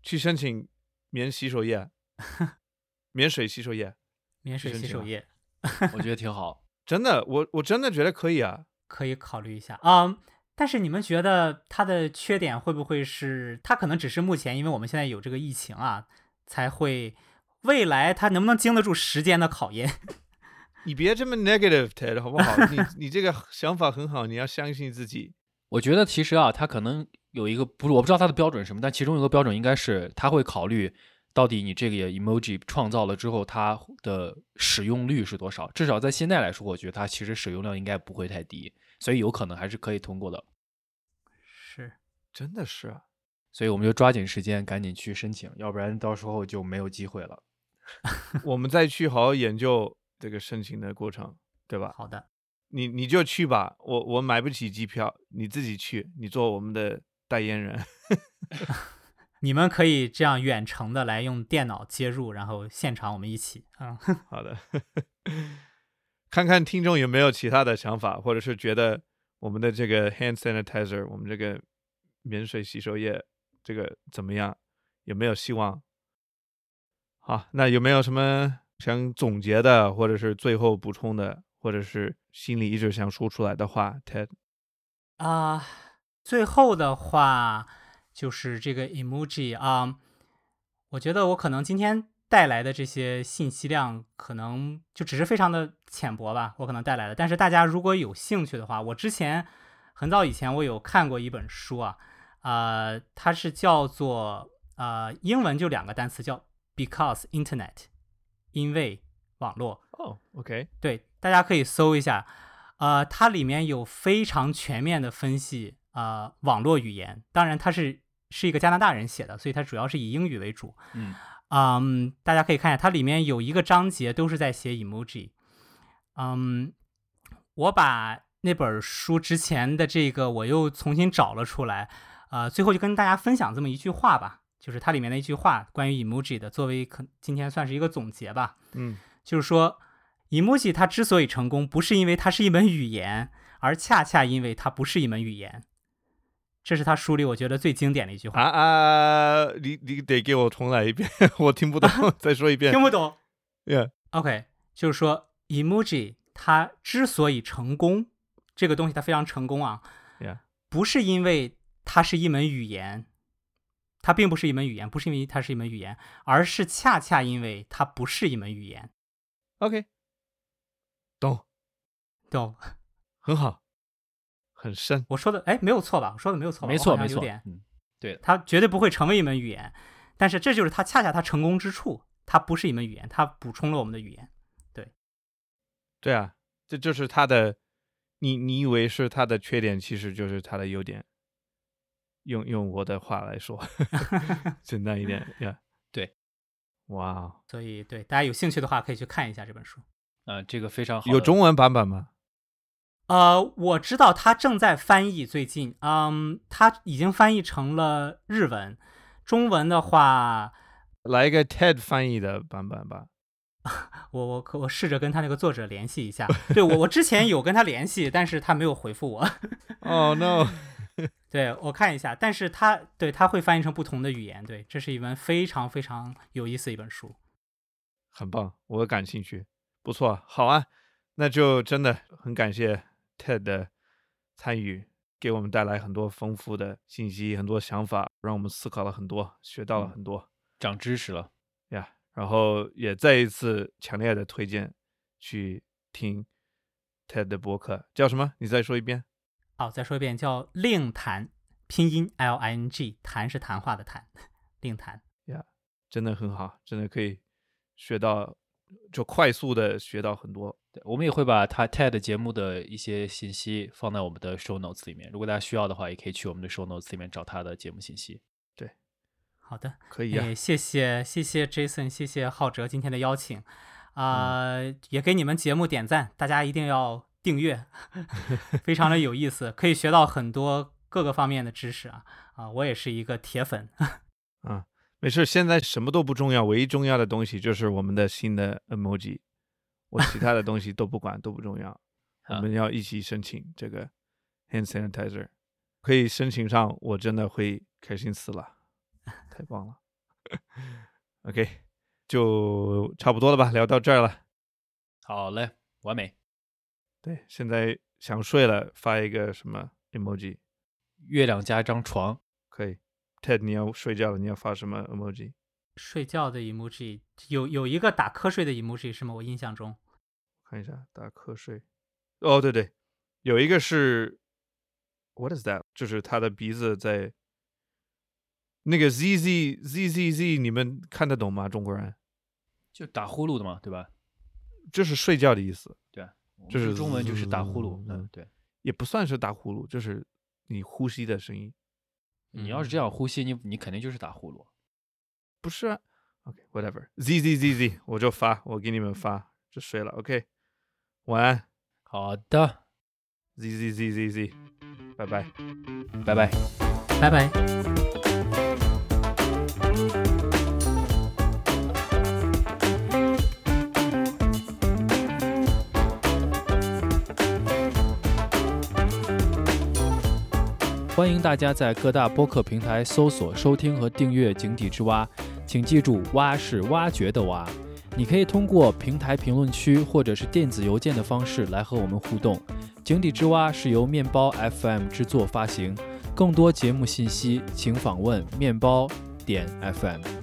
Speaker 1: 去申请免洗手液，免水洗手液。
Speaker 6: 免水洗手液
Speaker 2: 我觉得挺好。
Speaker 1: 真的，我我真的觉得可以啊。
Speaker 6: 可以考虑一下啊、嗯但是你们觉得它的缺点会不会是它可能只是目前因为我们现在有这个疫情啊，才会未来它能不能经得住时间的考验？
Speaker 1: 你别这么 negative Ted 好不好？你 你这个想法很好，你要相信自己。
Speaker 2: 我觉得其实啊，它可能有一个不是我不知道它的标准是什么，但其中有一个标准应该是它会考虑到底你这个 emoji 创造了之后它的使用率是多少。至少在现在来说，我觉得它其实使用量应该不会太低，所以有可能还是可以通过的。
Speaker 6: 是，
Speaker 1: 真的是啊，
Speaker 2: 所以我们就抓紧时间赶紧去申请，要不然到时候就没有机会了。
Speaker 1: 我们再去好好研究这个申请的过程，对吧？
Speaker 6: 好的，
Speaker 1: 你你就去吧，我我买不起机票，你自己去，你做我们的代言人。
Speaker 6: 你们可以这样远程的来用电脑接入，然后现场我们一起，嗯，
Speaker 1: 好的，看看听众有没有其他的想法，或者是觉得我们的这个 hand sanitizer，我们这个免水洗手液这个怎么样？有没有希望？好，那有没有什么想总结的，或者是最后补充的，或者是心里一直想说出来的话？Ted，
Speaker 6: 啊、最后的话就是这个 emoji 啊、我觉得我可能今天带来的这些信息量可能就只是非常的浅薄吧，我可能带来的。但是大家如果有兴趣的话，我之前很早以前我有看过一本书啊，呃，它是叫做呃英文就两个单词叫 because internet，因为网络。
Speaker 1: 哦，OK，
Speaker 6: 对，大家可以搜一下，呃，它里面有非常全面的分析，呃，网络语言。当然，它是是一个加拿大人写的，所以它主要是以英语为主。
Speaker 2: 嗯
Speaker 6: 嗯，大家可以看一下，它里面有一个章节都是在写 emoji。嗯，我把那本书之前的这个我又重新找了出来，呃，最后就跟大家分享这么一句话吧，就是它里面的一句话关于 emoji 的，作为可今天算是一个总结吧。
Speaker 1: 嗯
Speaker 6: 就是说，emoji 它之所以成功，不是因为它是一门语言，而恰恰因为它不是一门语言。这是他书里我觉得最经典的一句
Speaker 1: 啊
Speaker 6: 话。
Speaker 1: 啊啊，你你得给我重来一遍，我听不懂，再说一遍
Speaker 6: 听。不懂 Yeah，？OK，就是说，emoji 它之所以成功，这个东西它非常成功啊
Speaker 1: Yeah
Speaker 6: 不是因为它是一门语言，它并不是一门语言，不是因为它是一门语言，而是恰恰因为它不是一门语言
Speaker 1: ，OK，懂，
Speaker 6: 懂？
Speaker 1: 很好，很深。
Speaker 6: 我说的哎没有错吧？我说的没有错吧，
Speaker 2: 没错没错
Speaker 6: 有点，
Speaker 2: 嗯，对的，
Speaker 6: 它绝对不会成为一门语言，但是这就是它恰恰它成功之处，它不是一门语言，它补充了我们的语言。
Speaker 1: 对对啊，这就是它的，你你以为是它的缺点，其实就是它的优点。用用我的话来说，简单一点 呀。
Speaker 2: 对，
Speaker 1: 哇，哦
Speaker 6: 所以对大家有兴趣的话，可以去看一下这本书。
Speaker 2: 呃，这个非常好。
Speaker 1: 有中文版本吗？
Speaker 6: 呃，我知道他正在翻译，最近，嗯，他已经翻译成了日文，中文的话，
Speaker 1: 来一个 TED 翻译的版本吧。
Speaker 6: 我我可我试着跟他那个作者联系一下。对我我之前有跟他联系，但是他没有回复我。
Speaker 1: 哦、no，
Speaker 6: 对我看一下，但是他对他会翻译成不同的语言。对，这是一本非常非常有意思的一本书。
Speaker 1: 很棒，我感兴趣，不错，好啊，那就真的很感谢 TED 的参与，给我们带来很多丰富的信息，很多想法，让我们思考了很多，学到了很多。
Speaker 2: 长知识了。
Speaker 1: 呀然后也再一次强烈的推荐去听 TED 的播客，叫什么？你再说一遍。
Speaker 6: 好，再说一遍，叫令谈，拼音 L I N G，谈是谈话的谈，令谈。
Speaker 1: 呀真的很好，真的可以学到，就快速的学到很多。
Speaker 2: 对，我们也会把他 TED 节目的一些信息放在我们的 show notes 里面，如果大家需要的话，也可以去我们的 show notes 里面找他的节目信息。对。
Speaker 6: 好的，
Speaker 1: 可以啊，
Speaker 6: 也谢谢谢谢 Jason，谢谢浩哲今天的邀请，啊、也给你们节目点赞，大家一定要订阅，非常的有意思，可以学到很多各个方面的知识啊啊，我也是一个铁粉，
Speaker 1: 啊，没事，现在什么都不重要，唯一重要的东西就是我们的新的 emoji，我其他的东西都不管，都不重要。我
Speaker 2: 啊
Speaker 1: 们要一起申请这个 hand sanitizer。可以申请上，我真的会开心死了，太 棒了。OK，就差不多了吧，聊到这儿了。
Speaker 2: 好嘞，完美。
Speaker 1: 对，现在想睡了，发一个什么 emoji？
Speaker 2: 月亮加一张床，
Speaker 1: 可以。Ted，你要睡觉了，你要发什么 emoji？
Speaker 6: 睡觉的 emoji 有有一个打瞌睡的 emoji 是吗？我印象中，
Speaker 1: 看一下打瞌睡。哦，对对，有一个是 What is that？就是他的鼻子在那个 z z z z z，你们看得懂吗？中国人
Speaker 2: 就打呼噜的嘛，对吧？
Speaker 1: 就是睡觉的意思。
Speaker 2: 对，
Speaker 1: 就是
Speaker 2: 中文就是打呼噜。
Speaker 1: 嗯
Speaker 2: 嗯，对。
Speaker 1: 也不算是打呼噜，就是你呼吸的声音。
Speaker 2: 你要是这样呼吸，你你肯定就是打呼噜。
Speaker 1: 不是啊，OK，whatever，z z z z，我就发，我给你们发，就睡了，OK，晚安
Speaker 2: 好的
Speaker 1: ，，z z z z z，拜拜。
Speaker 2: 拜拜。
Speaker 6: 拜拜。
Speaker 2: 欢迎大家在各大播客平台搜索、收听和订阅《井底之蛙》，请记住“蛙”是挖掘的“蛙”。你可以通过平台评论区或者是电子邮件的方式来和我们互动。《井底之蛙》是由面包 FM 制作发行，更多节目信息请访问面包点 FM。